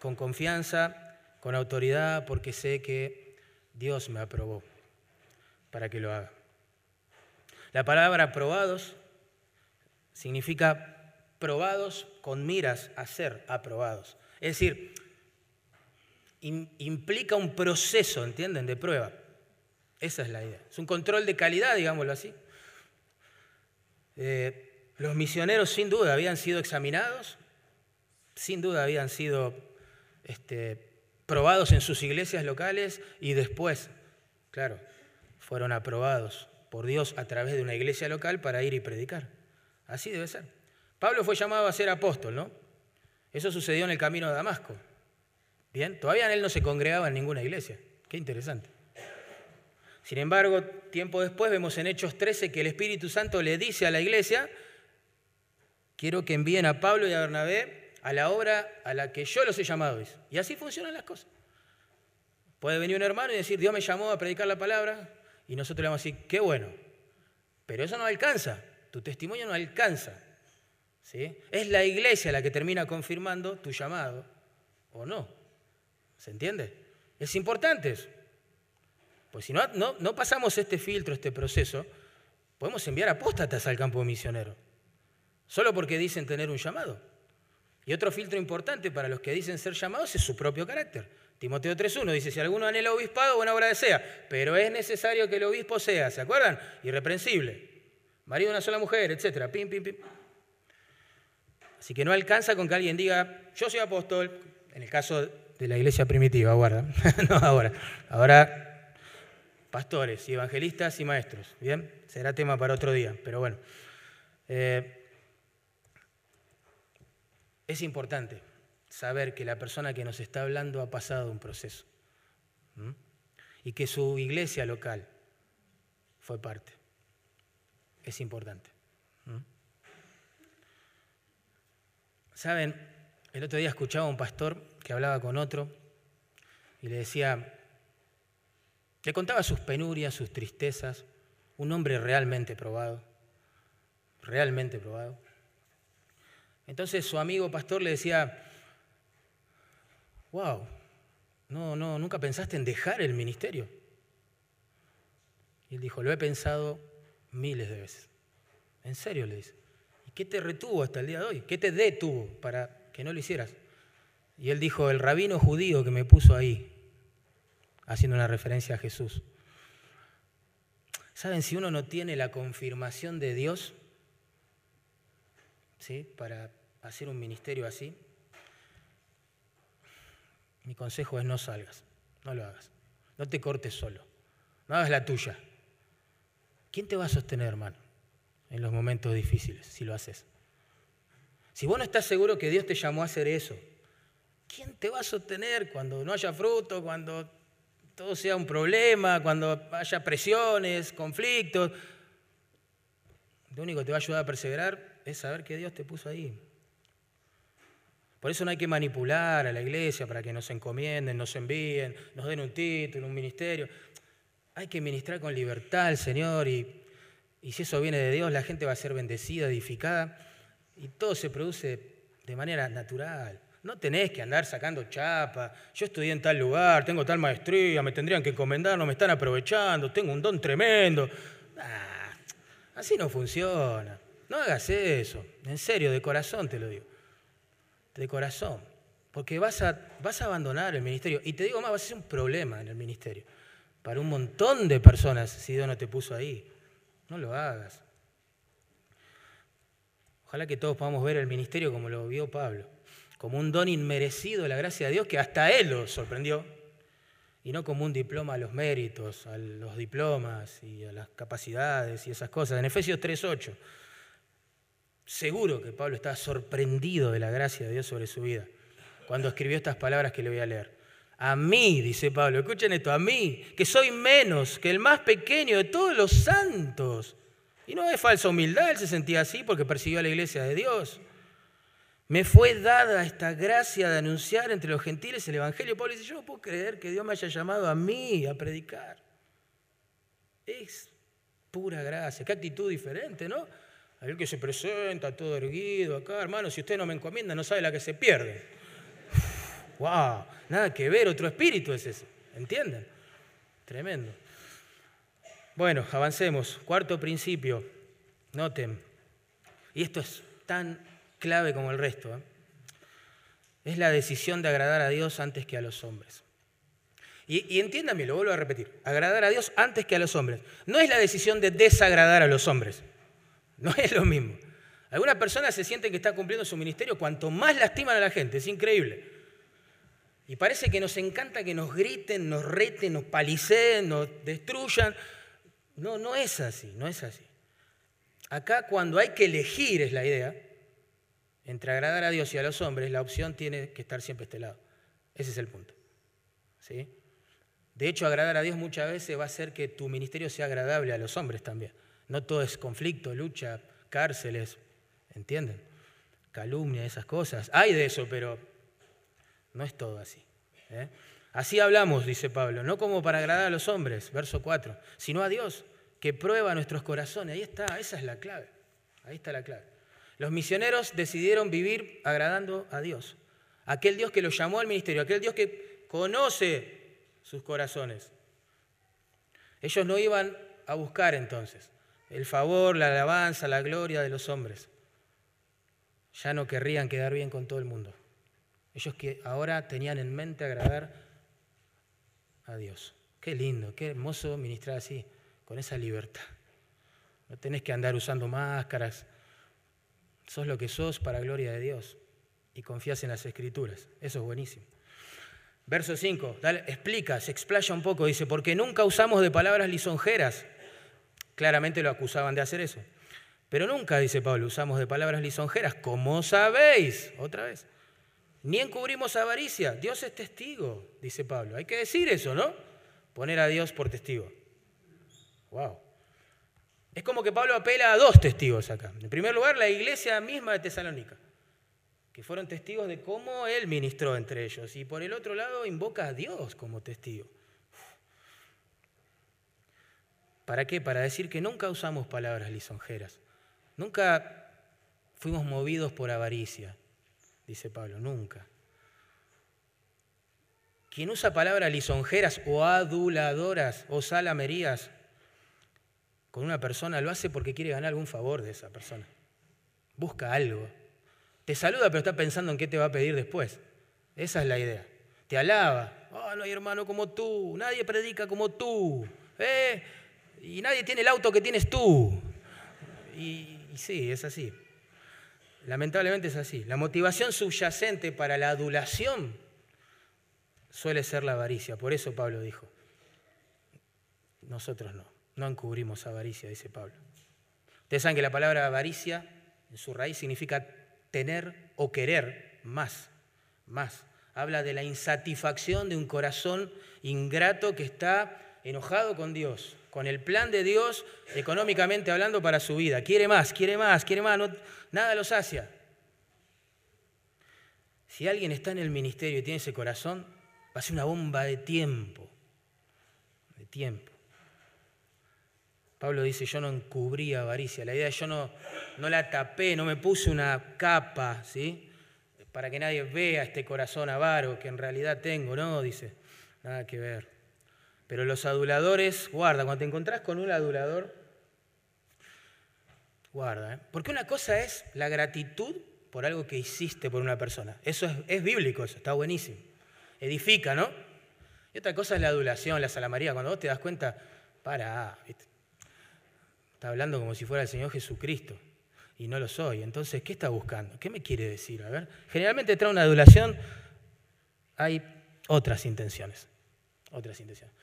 con confianza, con autoridad porque sé que Dios me aprobó para que lo haga. La palabra aprobados significa probados con miras a ser aprobados. Es decir, implica un proceso, ¿entienden?, de prueba. Esa es la idea. Es un control de calidad, digámoslo así. Eh, los misioneros sin duda habían sido examinados, sin duda habían sido este, probados en sus iglesias locales y después, claro, fueron aprobados por Dios a través de una iglesia local para ir y predicar. Así debe ser. Pablo fue llamado a ser apóstol, ¿no? Eso sucedió en el camino de Damasco. Bien, todavía él no se congregaba en ninguna iglesia. Qué interesante. Sin embargo, tiempo después vemos en Hechos 13 que el Espíritu Santo le dice a la iglesia, quiero que envíen a Pablo y a Bernabé a la obra a la que yo los he llamado. Y así funcionan las cosas. Puede venir un hermano y decir, Dios me llamó a predicar la palabra, y nosotros le vamos a decir, qué bueno. Pero eso no alcanza, tu testimonio no alcanza. ¿sí? Es la iglesia la que termina confirmando tu llamado, o no. ¿Se entiende? Es importante eso. Pues si no, no, no pasamos este filtro, este proceso, podemos enviar apóstatas al campo misionero, solo porque dicen tener un llamado. Y otro filtro importante para los que dicen ser llamados es su propio carácter. Timoteo 3.1 dice, si alguno anhela obispado, buena obra desea, pero es necesario que el obispo sea, ¿se acuerdan? Irreprensible, marido de una sola mujer, etc. Pim, pim, pim. Así que no alcanza con que alguien diga, yo soy apóstol, en el caso de la iglesia primitiva, guarda, no ahora. Ahora, pastores y evangelistas y maestros, ¿bien? Será tema para otro día, pero bueno. Eh, es importante saber que la persona que nos está hablando ha pasado un proceso y que su iglesia local fue parte. Es importante. Saben, el otro día escuchaba a un pastor que hablaba con otro y le decía, le contaba sus penurias, sus tristezas, un hombre realmente probado, realmente probado. Entonces su amigo pastor le decía, wow, no, no, nunca pensaste en dejar el ministerio. Y él dijo, lo he pensado miles de veces. En serio le dice. ¿Y qué te retuvo hasta el día de hoy? ¿Qué te detuvo para que no lo hicieras? Y él dijo, el rabino judío que me puso ahí, haciendo una referencia a Jesús. ¿Saben si uno no tiene la confirmación de Dios ¿sí? para hacer un ministerio así? Mi consejo es no salgas, no lo hagas. No te cortes solo, no hagas la tuya. ¿Quién te va a sostener, hermano, en los momentos difíciles si lo haces? Si vos no estás seguro que Dios te llamó a hacer eso, ¿quién te va a sostener cuando no haya fruto, cuando todo sea un problema, cuando haya presiones, conflictos? Lo único que te va a ayudar a perseverar es saber que Dios te puso ahí. Por eso no hay que manipular a la iglesia para que nos encomienden, nos envíen, nos den un título, un ministerio. Hay que ministrar con libertad al Señor y, y si eso viene de Dios, la gente va a ser bendecida, edificada y todo se produce de manera natural. No tenés que andar sacando chapa. Yo estudié en tal lugar, tengo tal maestría, me tendrían que encomendar, no me están aprovechando, tengo un don tremendo. Ah, así no funciona. No hagas eso. En serio, de corazón te lo digo de corazón, porque vas a, vas a abandonar el ministerio. Y te digo más, vas a ser un problema en el ministerio para un montón de personas si Dios no te puso ahí. No lo hagas. Ojalá que todos podamos ver el ministerio como lo vio Pablo, como un don inmerecido de la gracia de Dios que hasta él lo sorprendió, y no como un diploma a los méritos, a los diplomas y a las capacidades y esas cosas. En Efesios 3.8 Seguro que Pablo estaba sorprendido de la gracia de Dios sobre su vida cuando escribió estas palabras que le voy a leer. A mí, dice Pablo, escuchen esto, a mí, que soy menos que el más pequeño de todos los santos. Y no es falsa humildad, él se sentía así porque persiguió a la iglesia de Dios. Me fue dada esta gracia de anunciar entre los gentiles el Evangelio. Pablo dice, yo no puedo creer que Dios me haya llamado a mí a predicar. Es pura gracia, qué actitud diferente, ¿no? Aquel que se presenta todo erguido acá, hermano, si usted no me encomienda, no sabe la que se pierde. ¡Wow! Nada que ver, otro espíritu es ese. ¿Entienden? Tremendo. Bueno, avancemos. Cuarto principio. Noten. Y esto es tan clave como el resto. ¿eh? Es la decisión de agradar a Dios antes que a los hombres. Y, y entiéndame, lo vuelvo a repetir, agradar a Dios antes que a los hombres. No es la decisión de desagradar a los hombres, no es lo mismo. Algunas personas se sienten que están cumpliendo su ministerio cuanto más lastiman a la gente, es increíble. Y parece que nos encanta que nos griten, nos reten, nos paliceen, nos destruyan. No, no es así, no es así. Acá cuando hay que elegir es la idea, entre agradar a Dios y a los hombres, la opción tiene que estar siempre a este lado. Ese es el punto. ¿Sí? De hecho, agradar a Dios muchas veces va a hacer que tu ministerio sea agradable a los hombres también. No todo es conflicto, lucha, cárceles, ¿entienden? Calumnia, esas cosas. Hay de eso, pero no es todo así. ¿eh? Así hablamos, dice Pablo, no como para agradar a los hombres, verso 4, sino a Dios, que prueba nuestros corazones. Ahí está, esa es la clave. Ahí está la clave. Los misioneros decidieron vivir agradando a Dios. Aquel Dios que los llamó al ministerio, aquel Dios que conoce sus corazones. Ellos no iban a buscar entonces el favor, la alabanza, la gloria de los hombres. Ya no querrían quedar bien con todo el mundo. Ellos que ahora tenían en mente agradar a Dios. Qué lindo, qué hermoso ministrar así, con esa libertad. No tenés que andar usando máscaras. Sos lo que sos para gloria de Dios y confías en las escrituras. Eso es buenísimo. Verso 5, explica, se explaya un poco, dice, porque nunca usamos de palabras lisonjeras. Claramente lo acusaban de hacer eso. Pero nunca, dice Pablo, usamos de palabras lisonjeras, como sabéis, otra vez. Ni encubrimos avaricia. Dios es testigo, dice Pablo. Hay que decir eso, ¿no? Poner a Dios por testigo. Wow. Es como que Pablo apela a dos testigos acá. En primer lugar, la iglesia misma de Tesalónica que fueron testigos de cómo él ministró entre ellos. Y por el otro lado invoca a Dios como testigo. ¿Para qué? Para decir que nunca usamos palabras lisonjeras. Nunca fuimos movidos por avaricia, dice Pablo, nunca. Quien usa palabras lisonjeras o aduladoras o salamerías con una persona lo hace porque quiere ganar algún favor de esa persona. Busca algo. Te saluda, pero está pensando en qué te va a pedir después. Esa es la idea. Te alaba. Oh, no hay hermano como tú. Nadie predica como tú. ¿eh? Y nadie tiene el auto que tienes tú. Y, y sí, es así. Lamentablemente es así. La motivación subyacente para la adulación suele ser la avaricia. Por eso Pablo dijo, nosotros no, no encubrimos avaricia, dice Pablo. Ustedes saben que la palabra avaricia en su raíz significa tener o querer más, más. Habla de la insatisfacción de un corazón ingrato que está enojado con Dios, con el plan de Dios económicamente hablando para su vida. Quiere más, quiere más, quiere más, nada lo sacia. Si alguien está en el ministerio y tiene ese corazón, va a ser una bomba de tiempo, de tiempo. Pablo dice, yo no encubrí avaricia. La idea es yo no, no la tapé, no me puse una capa, ¿sí? Para que nadie vea este corazón avaro que en realidad tengo, ¿no? Dice, nada que ver. Pero los aduladores, guarda, cuando te encontrás con un adulador, guarda, ¿eh? Porque una cosa es la gratitud por algo que hiciste por una persona. Eso es, es bíblico, eso está buenísimo. Edifica, ¿no? Y otra cosa es la adulación, la salamaría. Cuando vos te das cuenta, para. Está hablando como si fuera el Señor Jesucristo y no lo soy. Entonces, ¿qué está buscando? ¿Qué me quiere decir? A ver, generalmente trae una adulación, hay otras intenciones. Otras intenciones.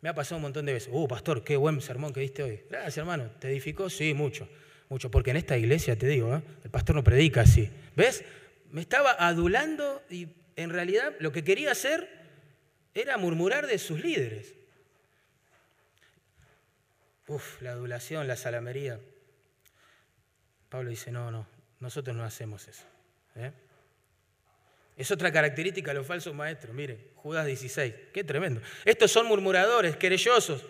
Me ha pasado un montón de veces. Uh, pastor, qué buen sermón que diste hoy. Gracias, hermano. ¿Te edificó? Sí, mucho. Mucho. Porque en esta iglesia, te digo, ¿eh? el pastor no predica así. ¿Ves? Me estaba adulando y en realidad lo que quería hacer era murmurar de sus líderes. Uf, la adulación, la salamería. Pablo dice, no, no, nosotros no hacemos eso. ¿eh? Es otra característica de los falsos maestros. Miren, Judas 16, qué tremendo. Estos son murmuradores, querellosos,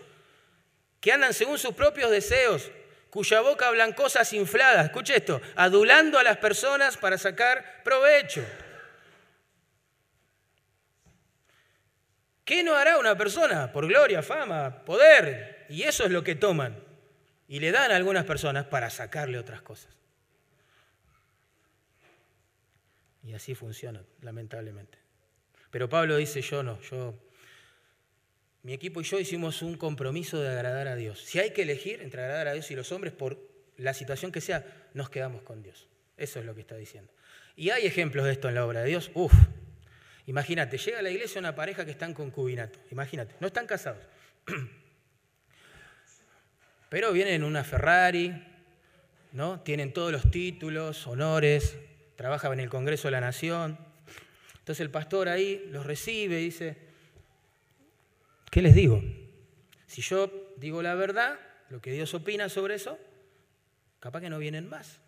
que andan según sus propios deseos, cuya boca hablan cosas infladas. Escuche esto, adulando a las personas para sacar provecho. ¿Qué no hará una persona por gloria, fama, poder, y eso es lo que toman. Y le dan a algunas personas para sacarle otras cosas. Y así funciona, lamentablemente. Pero Pablo dice, yo no, yo mi equipo y yo hicimos un compromiso de agradar a Dios. Si hay que elegir entre agradar a Dios y los hombres, por la situación que sea, nos quedamos con Dios. Eso es lo que está diciendo. Y hay ejemplos de esto en la obra de Dios. Uf, imagínate, llega a la iglesia una pareja que está en concubinato. Imagínate, no están casados. Pero vienen en una Ferrari, ¿no? Tienen todos los títulos, honores, trabajan en el Congreso de la Nación. Entonces el pastor ahí los recibe y dice, ¿qué les digo? Si yo digo la verdad, lo que Dios opina sobre eso, capaz que no vienen más.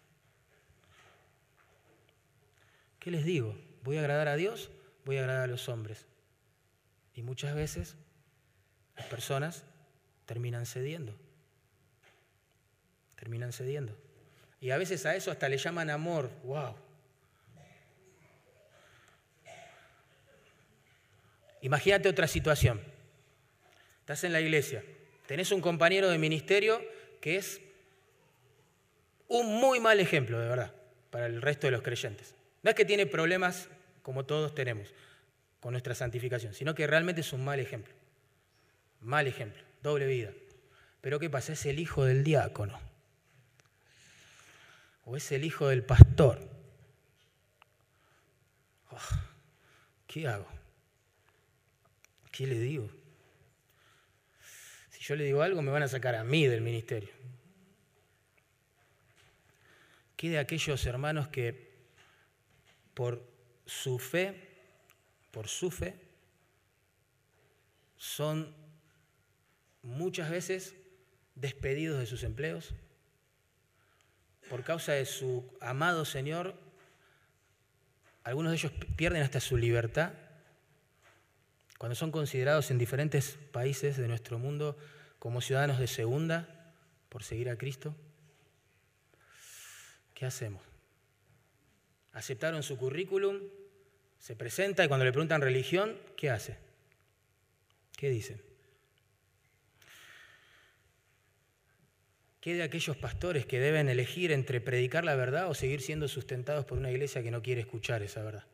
¿Qué les digo? ¿Voy a agradar a Dios? Voy a agradar a los hombres. Y muchas veces las personas terminan cediendo. Terminan cediendo. Y a veces a eso hasta le llaman amor. ¡Wow! Imagínate otra situación. Estás en la iglesia, tenés un compañero de ministerio que es un muy mal ejemplo, de verdad, para el resto de los creyentes. No es que tiene problemas como todos tenemos con nuestra santificación, sino que realmente es un mal ejemplo. Mal ejemplo, doble vida. Pero ¿qué pasa? Es el hijo del diácono. O es el hijo del pastor. Oh, ¿Qué hago? ¿Qué le digo? Si yo le digo algo, me van a sacar a mí del ministerio. ¿Qué de aquellos hermanos que por su fe, por su fe, son muchas veces despedidos de sus empleos? Por causa de su amado Señor, algunos de ellos pierden hasta su libertad cuando son considerados en diferentes países de nuestro mundo como ciudadanos de segunda por seguir a Cristo, ¿qué hacemos? Aceptaron su currículum, se presenta y cuando le preguntan religión, ¿qué hace? ¿Qué dice? ¿Qué de aquellos pastores que deben elegir entre predicar la verdad o seguir siendo sustentados por una iglesia que no quiere escuchar esa verdad?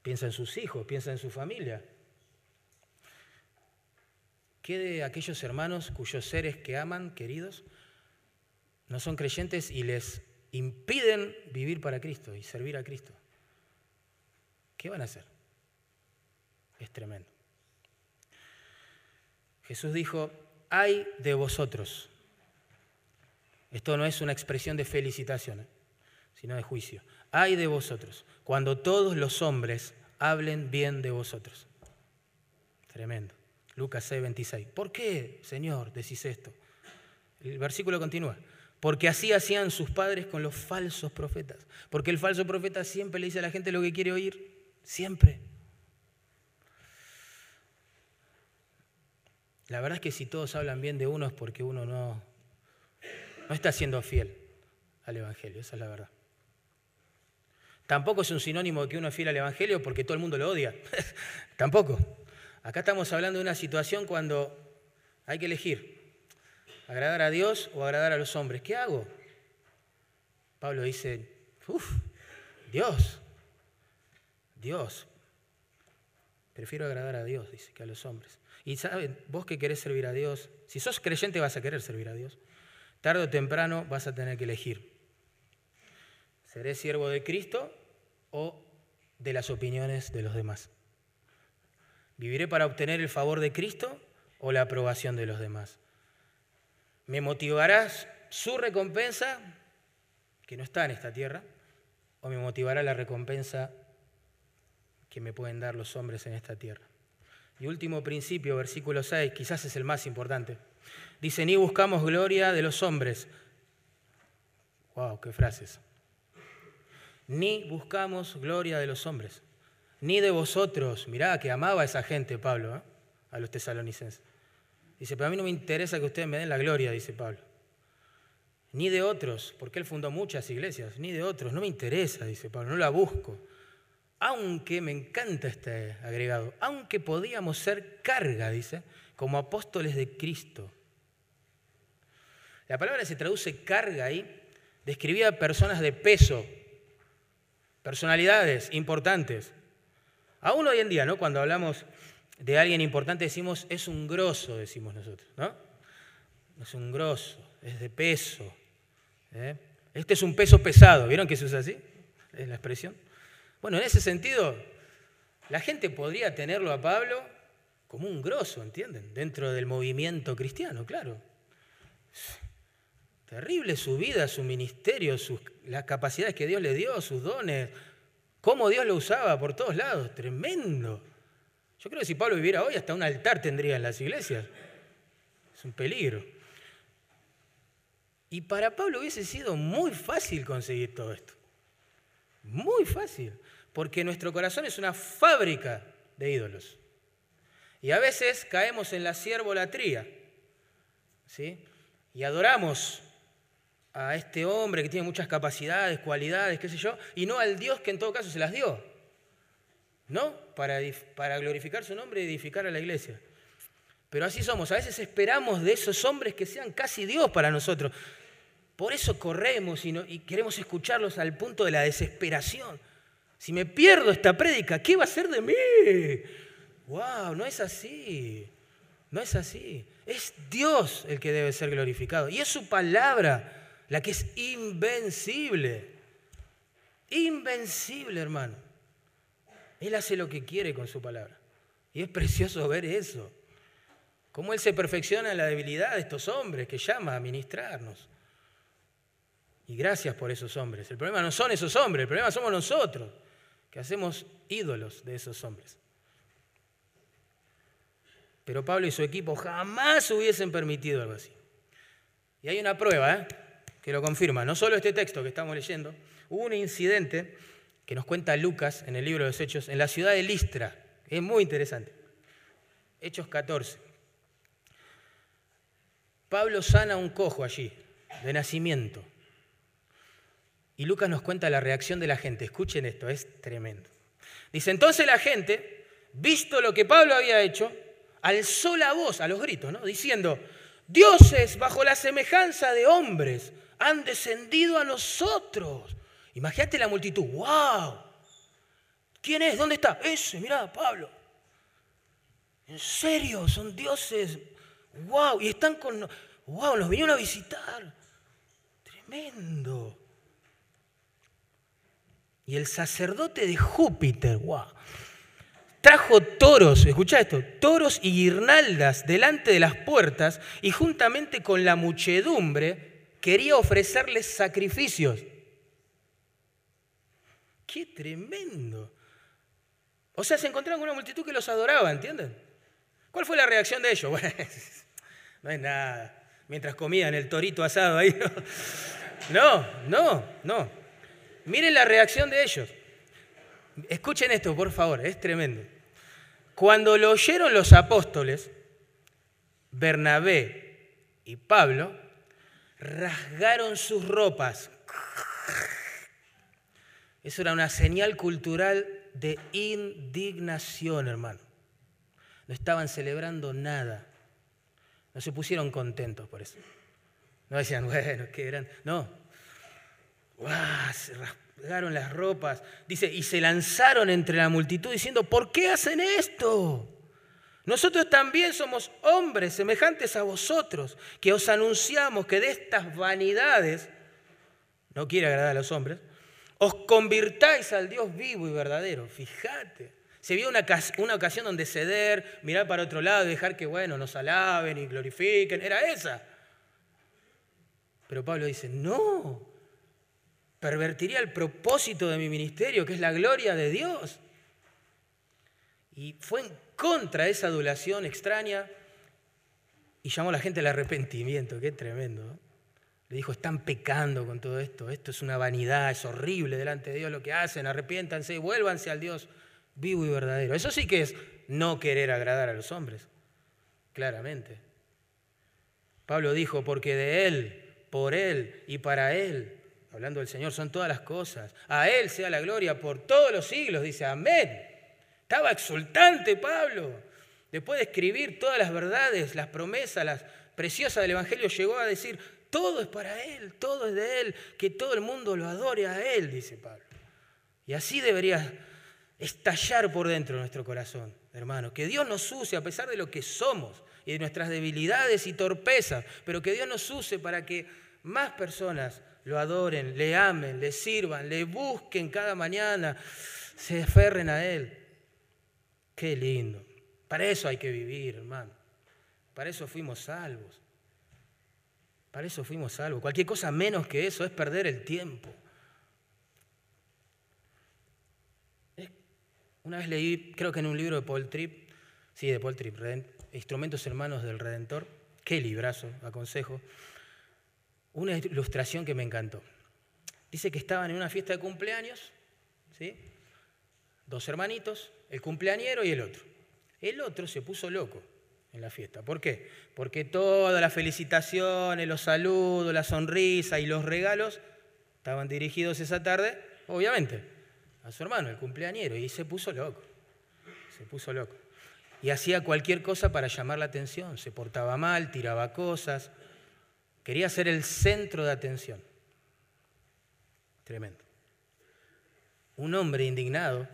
piensa en sus hijos, piensa en su familia. ¿Qué de aquellos hermanos cuyos seres que aman, queridos, no son creyentes y les impiden vivir para Cristo y servir a Cristo? ¿Qué van a hacer? Es tremendo. Jesús dijo, hay de vosotros. Esto no es una expresión de felicitación, ¿eh? sino de juicio. Hay de vosotros, cuando todos los hombres hablen bien de vosotros. Tremendo. Lucas 6, 26. ¿Por qué, Señor, decís esto? El versículo continúa. Porque así hacían sus padres con los falsos profetas. Porque el falso profeta siempre le dice a la gente lo que quiere oír. Siempre. La verdad es que si todos hablan bien de uno es porque uno no, no está siendo fiel al Evangelio. Esa es la verdad. Tampoco es un sinónimo de que uno es fiel al Evangelio porque todo el mundo lo odia. Tampoco. Acá estamos hablando de una situación cuando hay que elegir agradar a Dios o agradar a los hombres. ¿Qué hago? Pablo dice, uff, Dios, Dios. Prefiero agradar a Dios, dice, que a los hombres. Y saben, vos que querés servir a Dios, si sos creyente vas a querer servir a Dios. Tarde o temprano vas a tener que elegir. ¿Seré siervo de Cristo o de las opiniones de los demás? ¿Viviré para obtener el favor de Cristo o la aprobación de los demás? ¿Me motivarás su recompensa, que no está en esta tierra, o me motivará la recompensa que me pueden dar los hombres en esta tierra? Y último principio, versículo 6, quizás es el más importante. Dice, ni buscamos gloria de los hombres. ¡Wow! ¡Qué frases! ni buscamos gloria de los hombres, ni de vosotros. Mirá que amaba a esa gente Pablo, ¿eh? a los tesalonicenses. Dice, pero a mí no me interesa que ustedes me den la gloria, dice Pablo. Ni de otros, porque él fundó muchas iglesias, ni de otros, no me interesa, dice Pablo, no la busco. Aunque me encanta este agregado, aunque podíamos ser carga, dice, como apóstoles de Cristo. La palabra se traduce carga ahí, describía personas de peso, personalidades importantes. Aún hoy en día, ¿no? cuando hablamos de alguien importante decimos es un grosso, decimos nosotros, ¿no? Es un grosso, es de peso. ¿eh? Este es un peso pesado, ¿vieron que se usa así? Es la expresión. Bueno, en ese sentido, la gente podría tenerlo a Pablo como un grosso, ¿entienden? Dentro del movimiento cristiano, claro. Terrible su vida, su ministerio, sus, las capacidades que Dios le dio, sus dones, cómo Dios lo usaba por todos lados, tremendo. Yo creo que si Pablo viviera hoy, hasta un altar tendría en las iglesias. Es un peligro. Y para Pablo hubiese sido muy fácil conseguir todo esto. Muy fácil. Porque nuestro corazón es una fábrica de ídolos. Y a veces caemos en la siervolatría. ¿sí? Y adoramos a este hombre que tiene muchas capacidades, cualidades, qué sé yo, y no al Dios que en todo caso se las dio. ¿No? Para, para glorificar su nombre y edificar a la iglesia. Pero así somos. A veces esperamos de esos hombres que sean casi Dios para nosotros. Por eso corremos y, y, queremos escucharlos al punto de la desesperación. Si me pierdo esta prédica, ¿qué va a ser de mí? ¡Wow! No es así. No es así. Es Dios el que debe ser glorificado. Y es su palabra la que es invencible. Invencible, hermano. Él hace lo que quiere con su palabra. Y es precioso ver eso. Cómo Él se perfecciona en la debilidad de estos hombres que llama a ministrarnos. Y gracias por esos hombres. El problema no son esos hombres, el problema somos nosotros, que hacemos ídolos de esos hombres. Pero Pablo y su equipo jamás hubiesen permitido algo así. Y hay una prueba ¿eh? que lo confirma. No solo este texto que estamos leyendo, hubo un incidente que nos cuenta Lucas en el libro de los Hechos en la ciudad de Listra. Es muy interesante. Hechos 14. Pablo sana un cojo allí, de nacimiento. Y Lucas nos cuenta la reacción de la gente. Escuchen esto, es tremendo. Dice, entonces la gente, visto lo que Pablo había hecho, alzó la voz a los gritos, ¿no? diciendo, dioses bajo la semejanza de hombres han descendido a nosotros. Imagínate la multitud, wow. ¿Quién es? ¿Dónde está? Ese, mirá, Pablo. En serio, son dioses. Wow, y están con... Wow, nos vinieron a visitar. Tremendo. Y el sacerdote de Júpiter, wow, trajo toros, escucha esto, toros y guirnaldas delante de las puertas y juntamente con la muchedumbre quería ofrecerles sacrificios. ¡Qué tremendo! O sea, se encontraron con una multitud que los adoraba, ¿entienden? ¿Cuál fue la reacción de ellos? Bueno, no es nada. Mientras comían el torito asado ahí. No, no, no. Miren la reacción de ellos. Escuchen esto, por favor, es tremendo. Cuando lo oyeron los apóstoles, Bernabé y Pablo, rasgaron sus ropas. Eso era una señal cultural de indignación, hermano. No estaban celebrando nada. No se pusieron contentos por eso. No decían, bueno, que eran. No, se rasgaron las ropas. Dice, y se lanzaron entre la multitud diciendo, ¿por qué hacen esto? Nosotros también somos hombres semejantes a vosotros, que os anunciamos que de estas vanidades, no quiere agradar a los hombres, os convirtáis al Dios vivo y verdadero. Fíjate. Se vio una, una ocasión donde ceder, mirar para otro lado y dejar que, bueno, nos alaben y glorifiquen. Era esa. Pero Pablo dice, no, pervertiría el propósito de mi ministerio, que es la gloria de Dios. Y fue en contra de esa adulación extraña y llamó a la gente al arrepentimiento, qué tremendo. Le dijo, están pecando con todo esto, esto es una vanidad, es horrible delante de Dios lo que hacen, arrepiéntanse y vuélvanse al Dios vivo y verdadero. Eso sí que es no querer agradar a los hombres, claramente. Pablo dijo, porque de Él, por Él y para Él hablando del Señor, son todas las cosas. A Él sea la gloria por todos los siglos, dice, amén. Estaba exultante Pablo. Después de escribir todas las verdades, las promesas, las preciosas del Evangelio, llegó a decir, todo es para Él, todo es de Él, que todo el mundo lo adore a Él, dice Pablo. Y así debería estallar por dentro de nuestro corazón, hermano. Que Dios nos use a pesar de lo que somos y de nuestras debilidades y torpezas, pero que Dios nos use para que más personas lo adoren, le amen, le sirvan, le busquen cada mañana, se aferren a Él. Qué lindo. Para eso hay que vivir, hermano. Para eso fuimos salvos. Para eso fuimos salvos. Cualquier cosa menos que eso es perder el tiempo. Una vez leí, creo que en un libro de Paul Tripp, sí, de Paul Tripp, Instrumentos Hermanos del Redentor, qué librazo, aconsejo, una ilustración que me encantó. Dice que estaban en una fiesta de cumpleaños, ¿sí? dos hermanitos, el cumpleañero y el otro. El otro se puso loco en la fiesta. ¿Por qué? Porque todas las felicitaciones, los saludos, la sonrisa y los regalos estaban dirigidos esa tarde, obviamente, a su hermano, el cumpleañero, y se puso loco. Se puso loco. Y hacía cualquier cosa para llamar la atención. Se portaba mal, tiraba cosas. Quería ser el centro de atención. Tremendo. Un hombre indignado,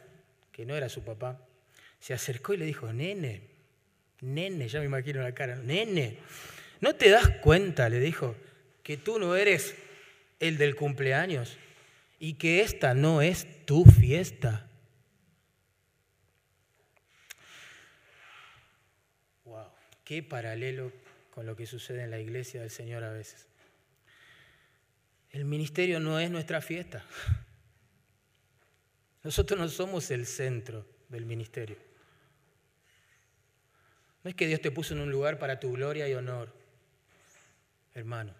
que no era su papá, se acercó y le dijo, nene, nene, ya me imagino la cara, nene, ¿no te das cuenta, le dijo, que tú no eres el del cumpleaños y que esta no es tu fiesta? Wow, qué paralelo con lo que sucede en la iglesia del Señor a veces. El ministerio no es nuestra fiesta. Nosotros no somos el centro del ministerio. No es que Dios te puso en un lugar para tu gloria y honor, hermano.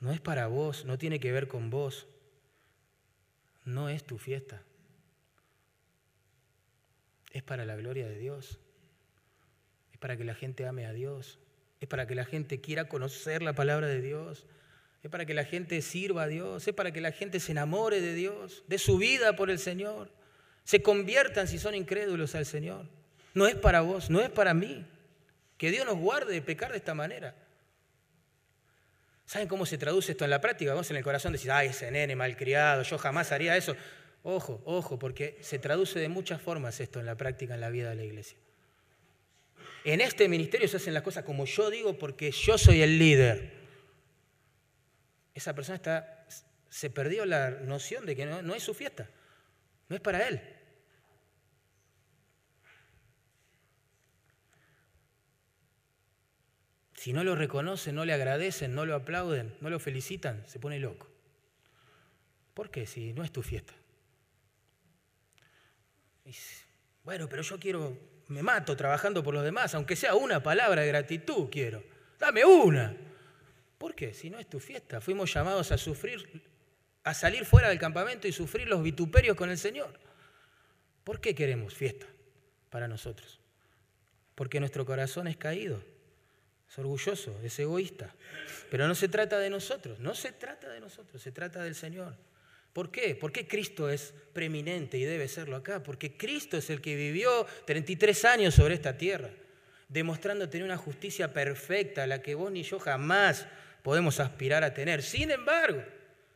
No es para vos, no tiene que ver con vos. No es tu fiesta. Es para la gloria de Dios. Es para que la gente ame a Dios. Es para que la gente quiera conocer la palabra de Dios. Es para que la gente sirva a Dios. Es para que la gente se enamore de Dios, de su vida por el Señor. Se conviertan si son incrédulos al Señor. No es para vos, no es para mí. Que Dios nos guarde de pecar de esta manera. ¿Saben cómo se traduce esto en la práctica? Vamos en el corazón decir, ay, ese nene malcriado, yo jamás haría eso. Ojo, ojo, porque se traduce de muchas formas esto en la práctica, en la vida de la iglesia. En este ministerio se hacen las cosas como yo digo porque yo soy el líder. Esa persona está, se perdió la noción de que no es su fiesta, no es para él. Si no lo reconocen, no le agradecen, no lo aplauden, no lo felicitan, se pone loco. ¿Por qué? Si no es tu fiesta. bueno, pero yo quiero, me mato trabajando por los demás, aunque sea una palabra de gratitud quiero. Dame una. ¿Por qué? Si no es tu fiesta. Fuimos llamados a sufrir, a salir fuera del campamento y sufrir los vituperios con el Señor. ¿Por qué queremos fiesta para nosotros? Porque nuestro corazón es caído es orgulloso, es egoísta. Pero no se trata de nosotros, no se trata de nosotros, se trata del Señor. ¿Por qué? ¿Por qué Cristo es preeminente y debe serlo acá? Porque Cristo es el que vivió 33 años sobre esta tierra, demostrando tener una justicia perfecta, la que vos ni yo jamás podemos aspirar a tener. Sin embargo,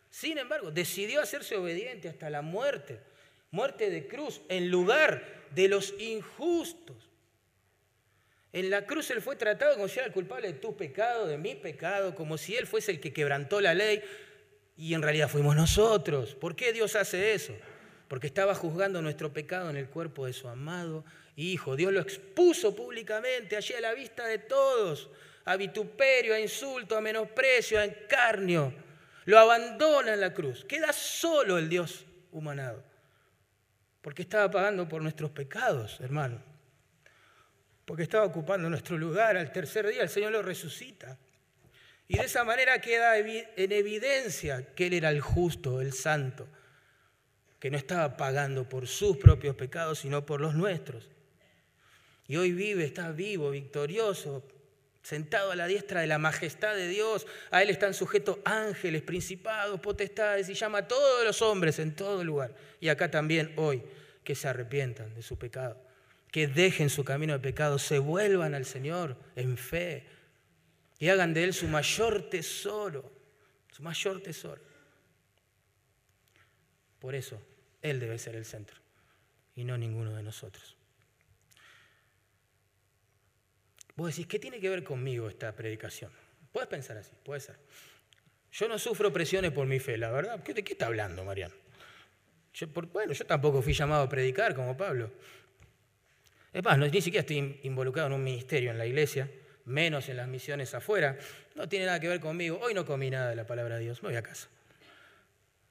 sin embargo, decidió hacerse obediente hasta la muerte, muerte de cruz, en lugar de los injustos. En la cruz Él fue tratado como si era el culpable de tu pecado, de mi pecado, como si Él fuese el que quebrantó la ley y en realidad fuimos nosotros. ¿Por qué Dios hace eso? Porque estaba juzgando nuestro pecado en el cuerpo de su amado Hijo. Dios lo expuso públicamente allí a la vista de todos, a vituperio, a insulto, a menosprecio, a encarnio. Lo abandona en la cruz. Queda solo el Dios humanado. Porque estaba pagando por nuestros pecados, hermano porque estaba ocupando nuestro lugar. Al tercer día el Señor lo resucita. Y de esa manera queda en evidencia que Él era el justo, el santo, que no estaba pagando por sus propios pecados, sino por los nuestros. Y hoy vive, está vivo, victorioso, sentado a la diestra de la majestad de Dios. A Él están sujetos ángeles, principados, potestades, y llama a todos los hombres en todo lugar. Y acá también hoy, que se arrepientan de su pecado que dejen su camino de pecado, se vuelvan al Señor en fe y hagan de Él su mayor tesoro, su mayor tesoro. Por eso, Él debe ser el centro. y no ninguno de nosotros. Vos decís, ¿qué tiene que ver conmigo esta predicación? Puedes pensar así, puede ser. Yo no sufro presiones por mi fe, la verdad. ¿De qué está hablando, Mariano? bueno, yo tampoco fui llamado a predicar como Pablo. Es más, ni siquiera estoy involucrado en un ministerio en la iglesia, menos en las misiones afuera. No tiene nada que ver conmigo. Hoy no comí nada de la palabra de Dios, me voy a casa.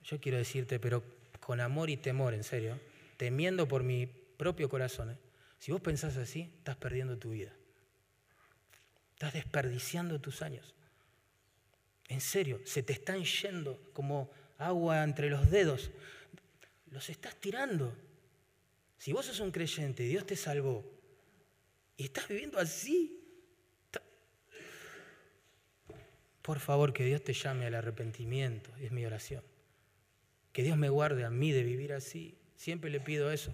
Yo quiero decirte, pero con amor y temor, en serio, temiendo por mi propio corazón, ¿eh? si vos pensás así, estás perdiendo tu vida. Estás desperdiciando tus años. En serio, se te están yendo como agua entre los dedos. Los estás tirando. Si vos sos un creyente Dios te salvó y estás viviendo así, por favor que Dios te llame al arrepentimiento, es mi oración. Que Dios me guarde a mí de vivir así. Siempre le pido eso.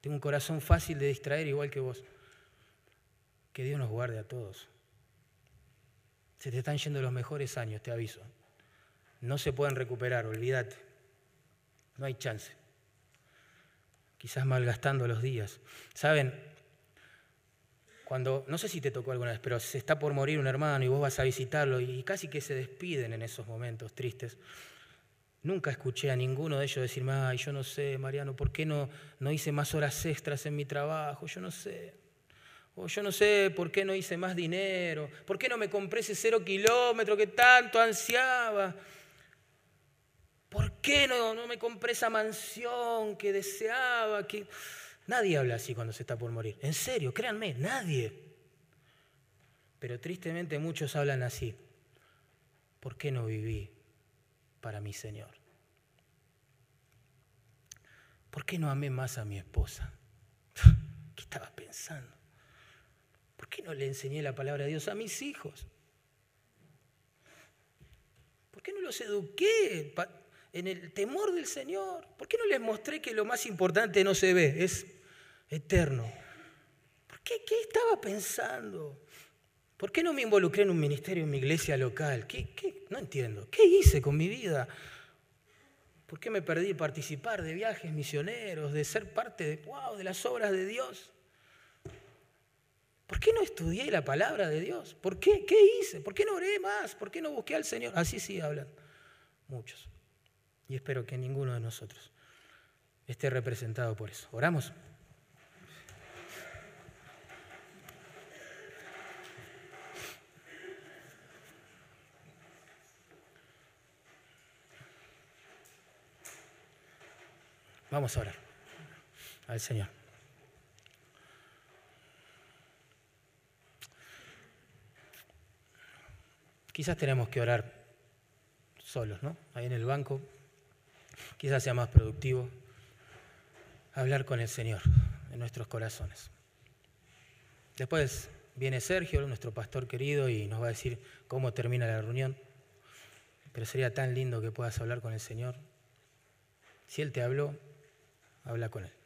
Tengo un corazón fácil de distraer igual que vos. Que Dios nos guarde a todos. Se te están yendo los mejores años, te aviso. No se pueden recuperar, olvídate. No hay chance quizás malgastando los días. Saben, cuando, no sé si te tocó alguna vez, pero se está por morir un hermano y vos vas a visitarlo y casi que se despiden en esos momentos tristes. Nunca escuché a ninguno de ellos decirme, ay, yo no sé, Mariano, ¿por qué no, no hice más horas extras en mi trabajo? Yo no sé. O yo no sé por qué no hice más dinero, por qué no me compré ese cero kilómetro que tanto ansiaba. ¿Por qué no, no me compré esa mansión que deseaba? Que... Nadie habla así cuando se está por morir. En serio, créanme, nadie. Pero tristemente muchos hablan así. ¿Por qué no viví para mi Señor? ¿Por qué no amé más a mi esposa? ¿Qué estaba pensando? ¿Por qué no le enseñé la palabra de Dios a mis hijos? ¿Por qué no los eduqué en el temor del Señor? ¿Por qué no les mostré que lo más importante no se ve, es eterno? ¿Por qué? ¿Qué estaba pensando? ¿Por qué no me involucré en un ministerio en mi iglesia local? ¿Qué, qué? No entiendo. ¿Qué hice con mi vida? ¿Por qué me perdí participar de viajes misioneros, de ser parte de, de las obras de Dios? ¿Por qué no estudié la palabra de Dios? ¿Por qué? ¿Qué hice? ¿Por qué no oré más? ¿Por qué no busqué al Señor? Así sí hablan muchos. Y espero que ninguno de nosotros esté representado por eso. ¿Oramos? Vamos a orar al Señor. Quizás tenemos que orar solos, ¿no? Ahí en el banco, quizás sea más productivo hablar con el Señor en nuestros corazones. Después viene Sergio, nuestro pastor querido, y nos va a decir cómo termina la reunión. Pero sería tan lindo que puedas hablar con el Señor. Si Él te habló, habla con Él.